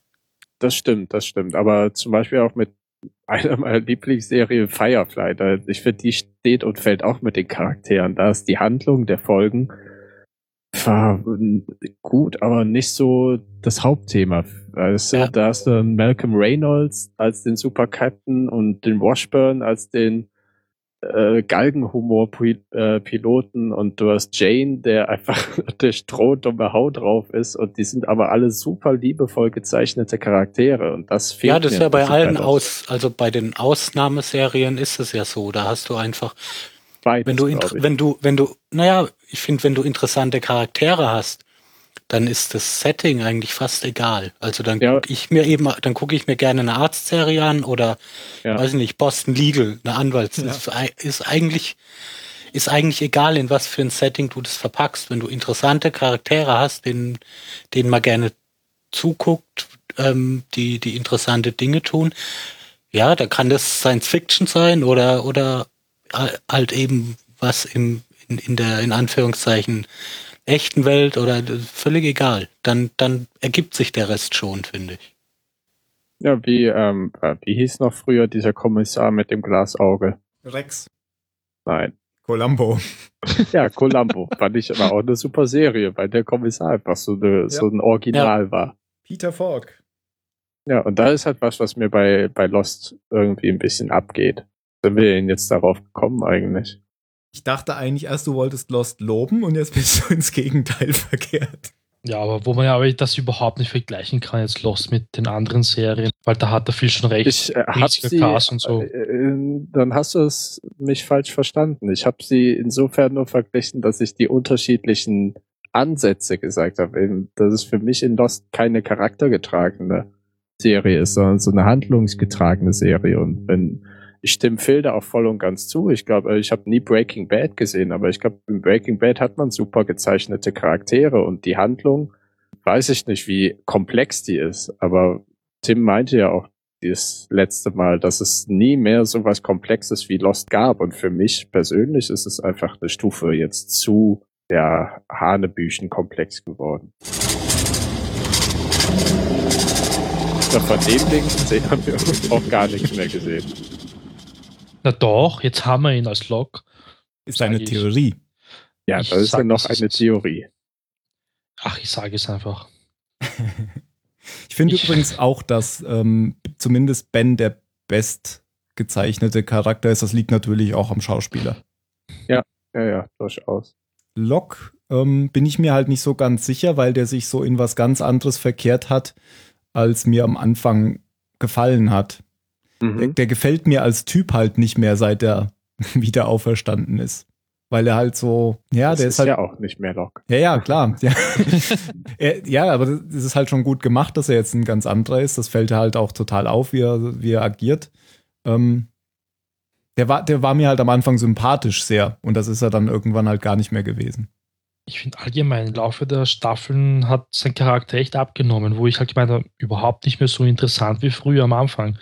Das stimmt, das stimmt. Aber zum Beispiel auch mit (laughs) einer meiner Lieblingsserien Firefly. Da, ich finde, die steht und fällt auch mit den Charakteren. Da ist die Handlung der Folgen war gut, aber nicht so das Hauptthema. Du, Ja. Da hast du Malcolm Reynolds als den Super Captain und den Washburn als den äh, Galgenhumor-Piloten und du hast Jane, der einfach (laughs) der strohdumme Haut drauf ist und die sind aber alle super liebevoll gezeichnete Charaktere und das fehlt Ja, das ist ja bei allen aus, also bei den Ausnahmeserien ist es ja so. Da hast du einfach Beides, wenn du, wenn du, wenn du, naja, ich finde, wenn du interessante Charaktere hast, dann ist das Setting eigentlich fast egal. Also dann Ja. gucke ich mir eben, dann gucke ich mir gerne eine Arztserie an oder, Ja. weiß ich nicht, Boston Legal, eine Anwalts, Ja. ist, ist eigentlich, ist eigentlich egal, in was für ein Setting du das verpackst. Wenn du interessante Charaktere hast, denen, denen man gerne zuguckt, ähm, die, die interessante Dinge tun, ja, da kann das Science Fiction sein oder, oder al- halt eben was im, in, in der, in Anführungszeichen, echten Welt oder völlig egal. Dann, dann ergibt sich der Rest schon, finde ich. Ja, wie, ähm, äh, wie hieß noch früher dieser Kommissar mit dem Glasauge? Rex. Nein. Columbo. (laughs) Ja, Columbo. Fand ich aber auch eine super Serie, weil der Kommissar einfach so, eine, so ein Original war. Peter Falk. Ja, und da ist halt was, was mir bei, bei Lost irgendwie ein bisschen abgeht. Sind wir denn jetzt darauf gekommen eigentlich? Ich dachte eigentlich erst, du wolltest Lost loben und jetzt bist du (laughs) ins Gegenteil verkehrt. Ja, aber wo man ja aber das überhaupt nicht vergleichen kann, jetzt Lost mit den anderen Serien, weil da hat er viel schon recht. Ich äh, hab sie, Cast und so. äh, äh, dann hast du es mich falsch verstanden. Ich habe sie insofern nur verglichen, dass ich die unterschiedlichen Ansätze gesagt habe. Dass es für mich in Lost keine charaktergetragene Serie ist, sondern so eine handlungsgetragene Serie. Und wenn ich stimme Phil da auch voll und ganz zu. Ich glaube, ich habe nie Breaking Bad gesehen, aber ich glaube, in Breaking Bad hat man super gezeichnete Charaktere und die Handlung, weiß ich nicht, wie komplex die ist, aber Tim meinte ja auch das letzte Mal, dass es nie mehr so was Komplexes wie Lost gab. Und für mich persönlich ist es einfach eine Stufe jetzt zu der Hanebüchen-Komplex geworden. Von dem Ding haben wir (laughs) auch gar nichts mehr gesehen. Na doch, jetzt haben wir ihn als Log. Ist eine Theorie. Ja, das ist ja noch eine Theorie. Ach, ich sage es einfach. (laughs) ich finde übrigens auch, dass ähm, zumindest Ben der best gezeichnete Charakter ist. Das liegt natürlich auch am Schauspieler. Ja, ja, ja, durchaus. Locke ähm, bin ich mir halt nicht so ganz sicher, weil der sich so in was ganz anderes verkehrt hat, als mir am Anfang gefallen hat. Mhm. Der, der, gefällt mir als Typ halt nicht mehr, seit er (laughs) wieder auferstanden ist. Weil er halt so, ja, das der ist, ist halt. ja auch nicht mehr Locke. Ja, ja, klar. (laughs) Ja. er, ja, aber es ist halt schon gut gemacht, dass er jetzt ein ganz anderer ist. Das fällt halt auch total auf, wie er, wie er agiert. Ähm, der war, der war mir halt am Anfang sympathisch sehr und das ist er dann irgendwann halt gar nicht mehr gewesen. Ich finde allgemein, im Laufe der Staffeln hat sein Charakter echt abgenommen, wo ich halt gemeint habe, überhaupt nicht mehr so interessant wie früher am Anfang.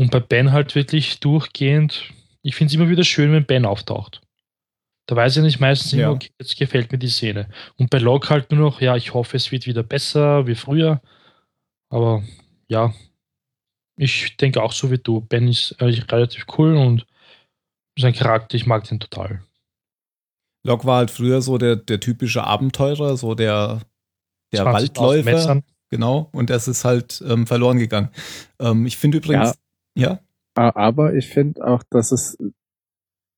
Und bei Ben halt wirklich durchgehend, ich finde es immer wieder schön, wenn Ben auftaucht. Da weiß ich nicht meistens immer, Ja. okay, jetzt gefällt mir die Szene. Und bei Locke halt nur noch, ja, ich hoffe, es wird wieder besser wie früher. Aber ja, ich denke auch so wie du. Ben ist eigentlich relativ cool und sein Charakter, ich mag den total. Locke war halt früher so der, der typische Abenteurer, so der, der 20.000 Waldläufer. Genau, und das ist halt ähm, verloren gegangen. Ähm, ich finde übrigens, ja, A- Aber ich finde auch, dass es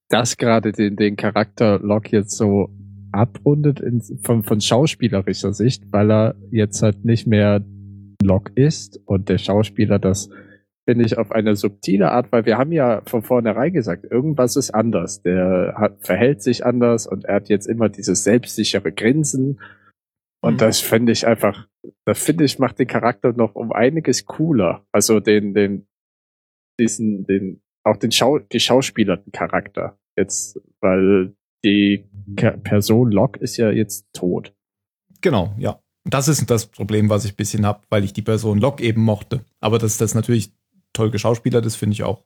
das gerade den, den Charakter Locke jetzt so abrundet in, von, von schauspielerischer Sicht, weil er jetzt halt nicht mehr Locke ist und der Schauspieler das finde ich auf eine subtile Art, weil wir haben ja von vornherein gesagt, irgendwas ist anders. Der hat, verhält sich anders und er hat jetzt immer dieses selbstsichere Grinsen. Und Mhm. das finde ich einfach, das finde ich macht den Charakter noch um einiges cooler. Also den, den, diesen, den, auch den Schau, die schauspielerten Charakter. Jetzt, weil die Ka- Person Locke ist ja jetzt tot. genau, ja. Das ist das Problem, was ich ein bisschen habe, weil ich die Person Locke eben mochte. Aber dass das natürlich toll geschauspielert ist, finde ich auch.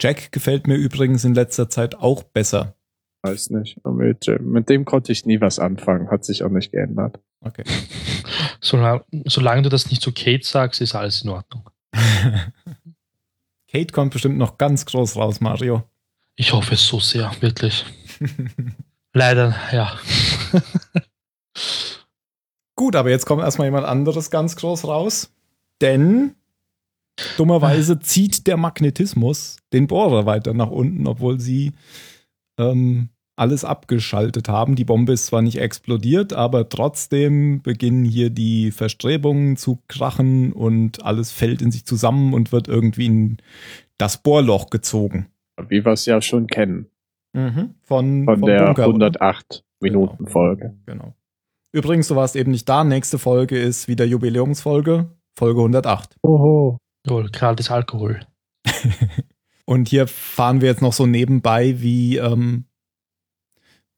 Jack gefällt mir übrigens in letzter Zeit auch besser. Weiß nicht. Mit, mit dem konnte ich nie was anfangen. Hat sich auch nicht geändert. Okay. (laughs) Solange, solange du das nicht zu Kate sagst, ist alles in Ordnung. (laughs) Kate kommt bestimmt noch ganz groß raus, Mario. Ich hoffe es so sehr, wirklich. (laughs) Leider, ja. (laughs) Gut, aber jetzt kommt erstmal jemand anderes ganz groß raus. Denn dummerweise zieht der Magnetismus den Bohrer weiter nach unten, obwohl sie ähm, alles abgeschaltet haben. Die Bombe ist zwar nicht explodiert, aber trotzdem beginnen hier die Verstrebungen zu krachen und alles fällt in sich zusammen und wird irgendwie in das Bohrloch gezogen. Wie wir es ja schon kennen. Mhm. Von, Von der Bunker, oder? 108 Minuten Folge. Genau. Übrigens, du warst eben nicht da. Nächste Folge ist wieder Jubiläumsfolge, Folge 108. Oho. Jawohl, gratis Alkohol. (laughs) Und hier fahren wir jetzt noch so nebenbei, wie, ähm,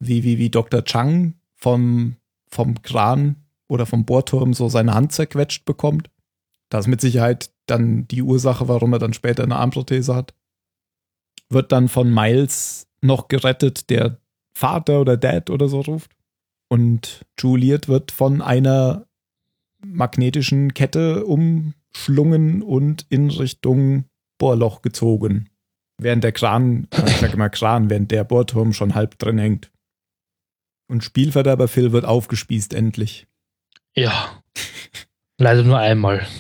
wie, wie, wie Dr. Chang vom, vom Kran oder vom Bohrturm so seine Hand zerquetscht bekommt. Das ist mit Sicherheit dann die Ursache, warum er dann später eine Armprothese hat. Wird dann von Miles noch gerettet, der Vater oder Dad oder so ruft. Und Juliet wird von einer magnetischen Kette umschlungen und in Richtung Bohrloch gezogen. Während der Kran, ich sag immer Kran, während der Bohrturm schon halb drin hängt. Und Spielverderber Phil wird aufgespießt endlich. Ja. Leider nur einmal. (laughs)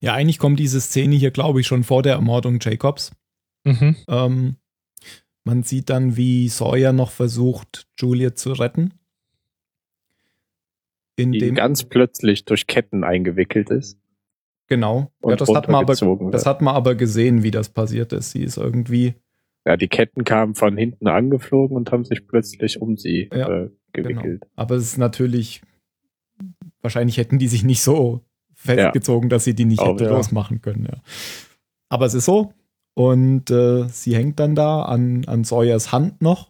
Ja, eigentlich kommt diese Szene hier, glaube ich, schon vor der Ermordung Jacobs. mhm. Ähm, man sieht dann, wie Sawyer noch versucht, Juliet zu retten. Die Indem, ganz plötzlich durch Ketten eingewickelt ist. genau. und Ja, das hat, man aber, das hat man aber gesehen, wie das passiert ist. Sie ist irgendwie, Ja, die Ketten kamen von hinten angeflogen und haben sich plötzlich um sie Ja, äh, gewickelt. aber es ist natürlich, wahrscheinlich hätten die sich nicht so festgezogen, dass sie die nicht Oh, hätte ja. losmachen können. Ja. Aber es ist so. Und äh, sie hängt dann da an, an Sawyers Hand noch.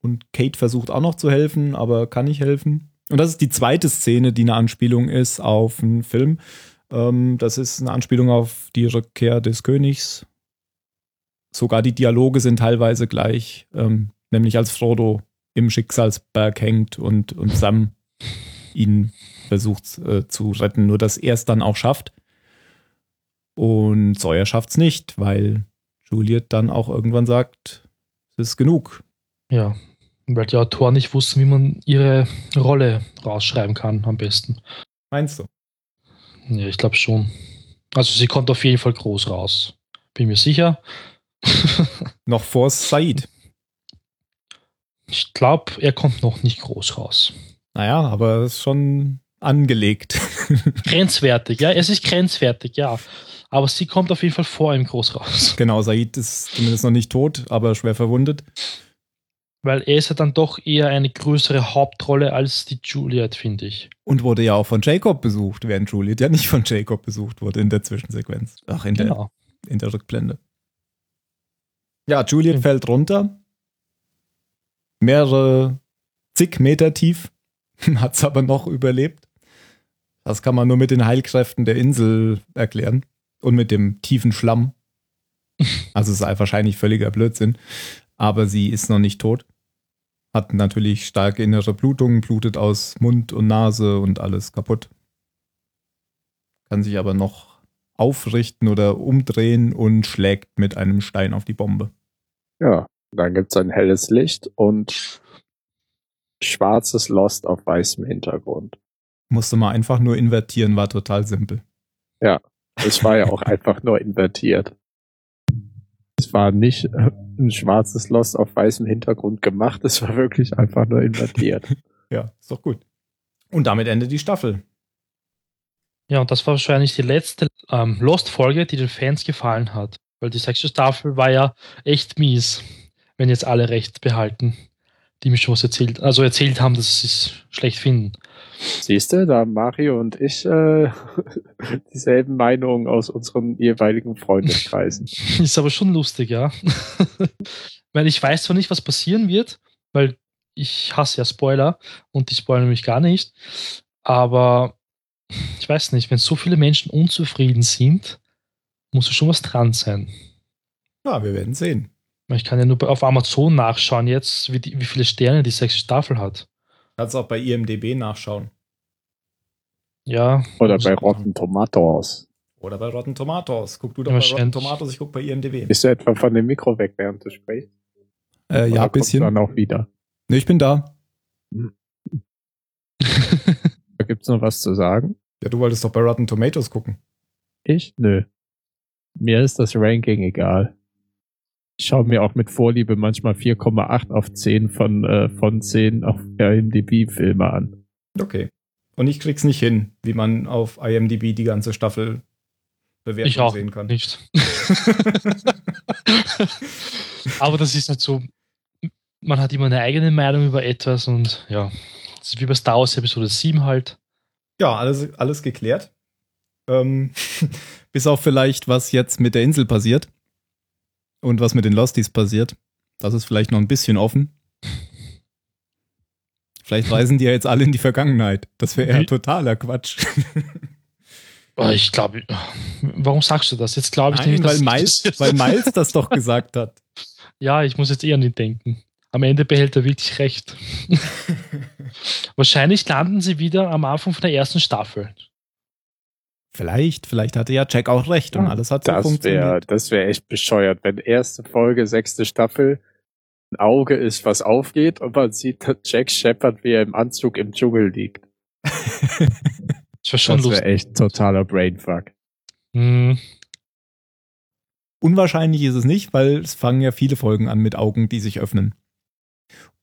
Und Kate versucht auch noch zu helfen, aber kann nicht helfen. Und das ist die zweite Szene, die eine Anspielung ist auf einen Film. Ähm, das ist eine Anspielung auf die Rückkehr des Königs. Sogar die Dialoge sind teilweise gleich. Ähm, nämlich als Frodo im Schicksalsberg hängt und, und Sam ihn versucht äh, zu retten, nur dass er es dann auch schafft. Und Sawyer schafft es nicht, weil Juliet dann auch irgendwann sagt, es ist genug. Ja, weil die Autoren nicht wussten, wie man ihre Rolle rausschreiben kann am besten. Meinst du? Ja, ich glaube schon. Also sie kommt auf jeden Fall groß raus. Bin mir sicher. (laughs) Noch vor Said. Ich glaube, er kommt noch nicht groß raus. Naja, aber es ist schon angelegt. (laughs) Grenzwertig, ja, es ist grenzwertig, ja. Aber sie kommt auf jeden Fall vor ihm groß raus. (laughs) genau, Said ist zumindest noch nicht tot, aber schwer verwundet. Weil er ist ja dann doch eher eine größere Hauptrolle als die Juliet, finde ich. Und wurde ja auch von Jacob besucht, während Juliet ja nicht von Jacob besucht wurde in der Zwischensequenz. Ach, in, der, Genau. in der Rückblende. Ja, Juliet Mhm. fällt runter. Mehrere zig Meter tief. (laughs) Hat es aber noch überlebt. Das kann man nur mit den Heilkräften der Insel erklären. Und mit dem tiefen Schlamm. (laughs) Also es ist wahrscheinlich völliger Blödsinn. Aber sie ist noch nicht tot. Hat natürlich starke innere Blutungen, blutet aus Mund und Nase und alles kaputt. Kann sich aber noch aufrichten oder umdrehen und schlägt mit einem Stein auf die Bombe. Ja, dann gibt's ein helles Licht und schwarzes Lost auf weißem Hintergrund. Musste mal einfach nur invertieren, war total simpel. Es war ja auch einfach nur invertiert. Es war nicht äh, ein schwarzes Lost auf weißem Hintergrund gemacht, es war wirklich einfach nur invertiert. (laughs) Ja, ist doch gut. Und damit endet die Staffel. Ja, und das war wahrscheinlich die letzte ähm, Lost-Folge, die den Fans gefallen hat. Weil die sechste Staffel war ja echt mies, wenn jetzt alle recht behalten, die mir schon was erzählt, also erzählt haben, dass sie es schlecht finden. Siehst du, da haben Mario und ich äh, (laughs) dieselben Meinungen aus unseren jeweiligen Freundeskreisen. (laughs) Ist aber schon lustig, ja. (laughs) weil ich weiß zwar nicht, was passieren wird, weil ich hasse ja Spoiler und die spoilern mich gar nicht. Aber ich weiß nicht, wenn so viele Menschen unzufrieden sind, muss ja schon was dran sein. Ja, wir werden sehen. Ich kann ja nur auf Amazon nachschauen jetzt, wie, die, wie viele Sterne die sechste Staffel hat. Kannst auch bei IMDB nachschauen. Ja. Oder bei Rotten Tomatoes. Oder bei Rotten Tomatoes. Guck du doch bei Rotten. Tomatoes, ich guck bei IMDB. Bist du etwa von dem Mikro weg, während du sprichst? Äh, ja, ein bisschen. Dann auch wieder. Ne, ich bin da. (laughs) Da gibt's noch was zu sagen? Ja, du wolltest doch bei Rotten Tomatoes gucken. Ich? Nö. Mir ist das Ranking egal. Ich schaue mir auch mit Vorliebe manchmal 4,8 auf 10 von, äh, von 10 auf IMDb-Filme an. Okay. Und ich krieg's nicht hin, wie man auf IMDB die ganze Staffel bewerten ich auch sehen kann. nicht. (laughs) Aber das ist halt so, man hat immer eine eigene Meinung über etwas und ja, das ist wie bei Star Wars Episode 7 halt. Ja, alles, alles geklärt. Ähm, (laughs) bis auf vielleicht, was jetzt mit der Insel passiert. Und was mit den Losties passiert. Das ist vielleicht noch ein bisschen offen. Vielleicht reisen die ja jetzt alle in die Vergangenheit. Das wäre Wie- totaler Quatsch. (laughs) Ich glaube, warum sagst du das? Jetzt glaube ich Nein, nicht, weil Miles, weil Miles das doch (laughs) gesagt hat. Ja, ich muss jetzt eher an ihn denken. Am Ende behält er wirklich recht. Wahrscheinlich landen sie wieder am Anfang von der ersten Staffel. Vielleicht, vielleicht hatte ja Jack auch recht und alles hat so Das wäre funktioniert. das wär echt bescheuert, wenn erste Folge, sechste Staffel ein Auge ist, was aufgeht und man sieht dass Jack Shepard, wie er im Anzug im Dschungel liegt. (laughs) Das wäre wäre echt totaler Brainfuck. Hm, Unwahrscheinlich ist es nicht, weil es fangen ja viele Folgen an mit Augen, die sich öffnen.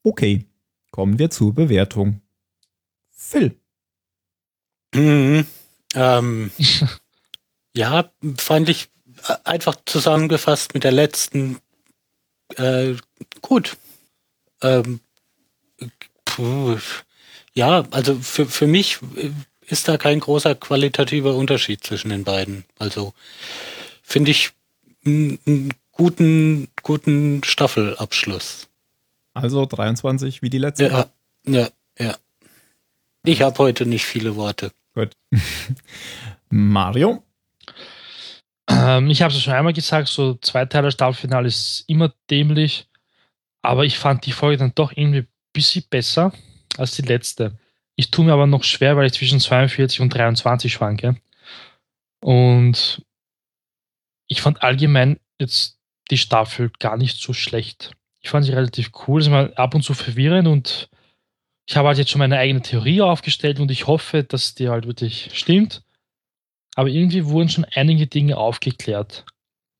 Okay, kommen wir zur Bewertung. Phil. Mhm. Ähm, (laughs) ja, fand ich äh, einfach zusammengefasst mit der letzten äh, gut. Ähm, puh, ja, also für, für mich äh, ist da kein großer qualitativer Unterschied zwischen den beiden. Also finde ich einen guten, guten Staffelabschluss. Also 23 wie die letzte. Ja, ja, ja. Ich habe heute nicht viele Worte. Gut. (laughs) Mario? Ähm, ich habe es schon einmal gesagt, so zwei Teile Staffelfinale ist immer dämlich, aber ich fand die Folge dann doch irgendwie ein bisschen besser als die letzte. Ich tue mir aber noch schwer, weil ich zwischen 42 und 23 schwanke. Und ich fand allgemein jetzt die Staffel gar nicht so schlecht. Ich fand sie relativ cool. Es war ab und zu verwirrend und ich habe halt jetzt schon meine eigene Theorie aufgestellt und ich hoffe, dass die halt wirklich stimmt. Aber irgendwie wurden schon einige Dinge aufgeklärt,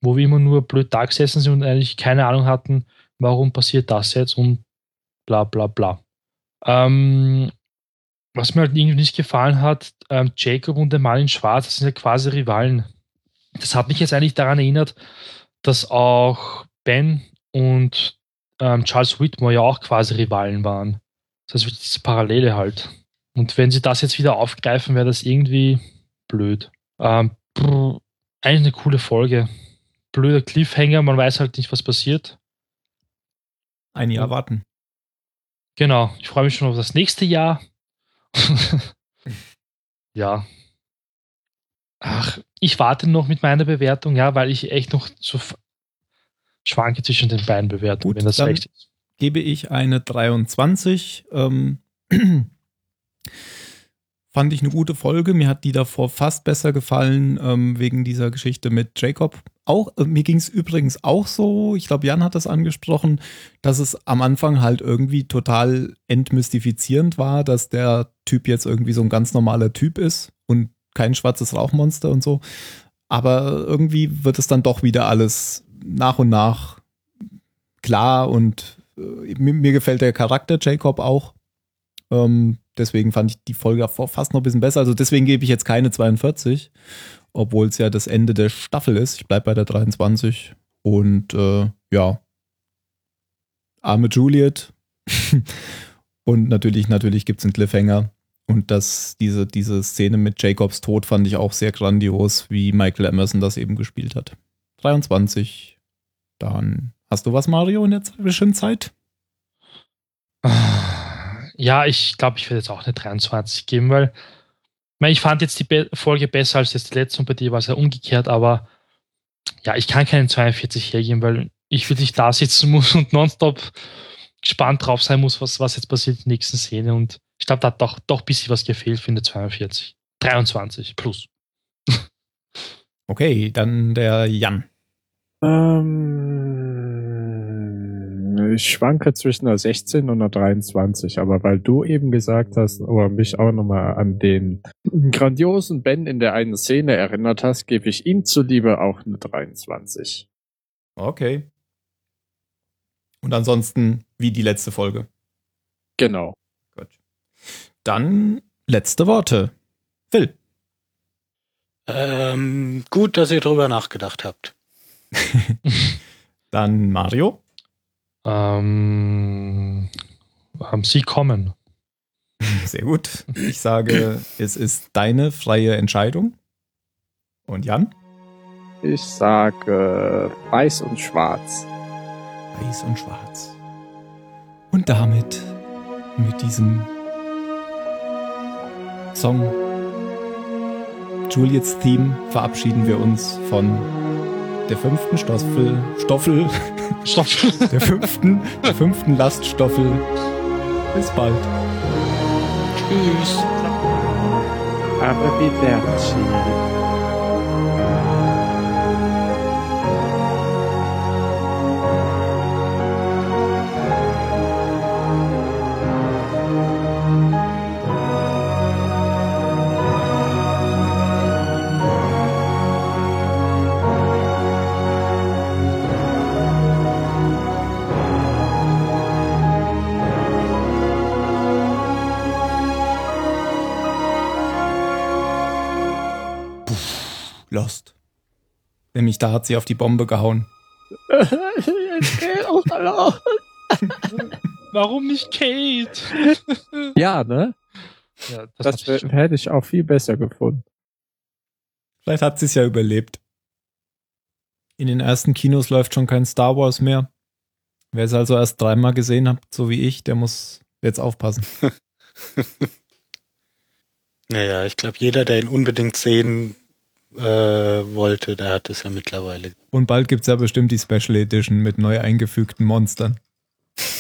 wo wir immer nur blöd da gesessen sind und eigentlich keine Ahnung hatten, warum passiert das jetzt und bla bla bla. Ähm, was mir halt irgendwie nicht gefallen hat, ähm, Jacob und der Mann in Schwarz, das sind ja quasi Rivalen. Das hat mich jetzt eigentlich daran erinnert, dass auch Ben und ähm, Charles Whitmore ja auch quasi Rivalen waren. Das heißt, diese Parallele halt. Und wenn sie das jetzt wieder aufgreifen, wäre das irgendwie blöd. Ähm, brr, eigentlich eine coole Folge. Blöder Cliffhanger, man weiß halt nicht, was passiert. Ein Jahr warten. Genau, ich freue mich schon auf das nächste Jahr. (laughs) ja. Ach, ich warte noch mit meiner Bewertung, ja, weil ich echt noch so schwanke zwischen den beiden Bewertungen, Gut, wenn das recht ist. Gebe ich eine 23. Ähm, (clears throat) fand ich eine gute Folge. Mir hat die davor fast besser gefallen, ähm, wegen dieser Geschichte mit Jacob. Auch, äh, mir ging es übrigens auch so, ich glaube, Jan hat das angesprochen, dass es am Anfang halt irgendwie total entmystifizierend war, dass der Typ jetzt irgendwie so ein ganz normaler Typ ist und kein schwarzes Rauchmonster und so. Aber irgendwie wird es dann doch wieder alles nach und nach klar und mir, mir gefällt der Charakter Jacob auch. Ähm, deswegen fand ich die Folge fast noch ein bisschen besser. Also deswegen gebe ich jetzt keine 42, obwohl es ja das Ende der Staffel ist. Ich bleibe bei der 23. Und äh, ja, arme Juliet. (laughs) und natürlich, natürlich gibt es einen Cliffhanger. Und das, diese, diese Szene mit Jacobs Tod fand ich auch sehr grandios, wie Michael Emerson das eben gespielt hat. 23. Dann hast du was, Mario, in der Zwischenzeit? Ja, ich glaube, ich werde jetzt auch eine 23 geben, weil ich, fand jetzt die Be Folge besser als jetzt die letzte und bei dir war es ja umgekehrt, aber ja, ich kann keinen 42 hergeben, weil ich wirklich da sitzen (laughs) muss und nonstop gespannt drauf sein muss, was, was jetzt passiert in der nächsten Szene und ich glaube, da hat doch, doch ein bisschen was gefehlt für eine 42. 23 plus. (laughs) Okay, dann der Jan. Ähm, ich schwanke zwischen einer 16 und einer 23, aber weil du eben gesagt hast, oder mich auch nochmal an den grandiosen Ben in der einen Szene erinnert hast, gebe ich ihm zuliebe auch eine 23. Okay. Und ansonsten wie die letzte Folge. Genau. Gut. Dann letzte Worte. Phil. Ähm, gut, dass ihr drüber nachgedacht habt. (laughs) Dann Mario. Ähm, ähm, sie kommen. (laughs) Sehr gut. Ich sage, es ist deine freie Entscheidung. Und Jan? Ich sage weiß und schwarz. Weiß und schwarz. Und damit, mit diesem Song Juliets Theme verabschieden wir uns von der fünften Stoffel, Stoffel, Stopp. (laughs) der fünften, der fünften Laststoffel. Bis bald. Tschüss. Arrivederci. Nämlich da hat sie auf die Bombe gehauen. (laughs) Warum nicht Kate? (laughs) ja, ne? Ja, Das, hatte ich hätte ich auch viel besser gefunden. Vielleicht hat sie es ja überlebt. In den ersten Kinos läuft schon kein Star Wars mehr. Wer es also erst dreimal gesehen hat, so wie ich, der muss jetzt aufpassen. (laughs) Naja, ich glaube, jeder, der ihn unbedingt sehen äh, wollte, der hat es ja mittlerweile. Und bald gibt's ja bestimmt die Special Edition mit neu eingefügten Monstern. (laughs)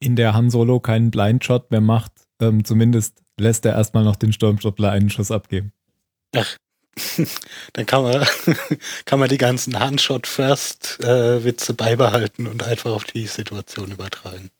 In der Han Solo keinen Blindshot mehr macht, ähm, zumindest lässt er erstmal noch den Sturmtruppler einen Schuss abgeben. (laughs) Dann kann man, (laughs) kann man die ganzen Handshot-First-Witze beibehalten und einfach auf die Situation übertragen.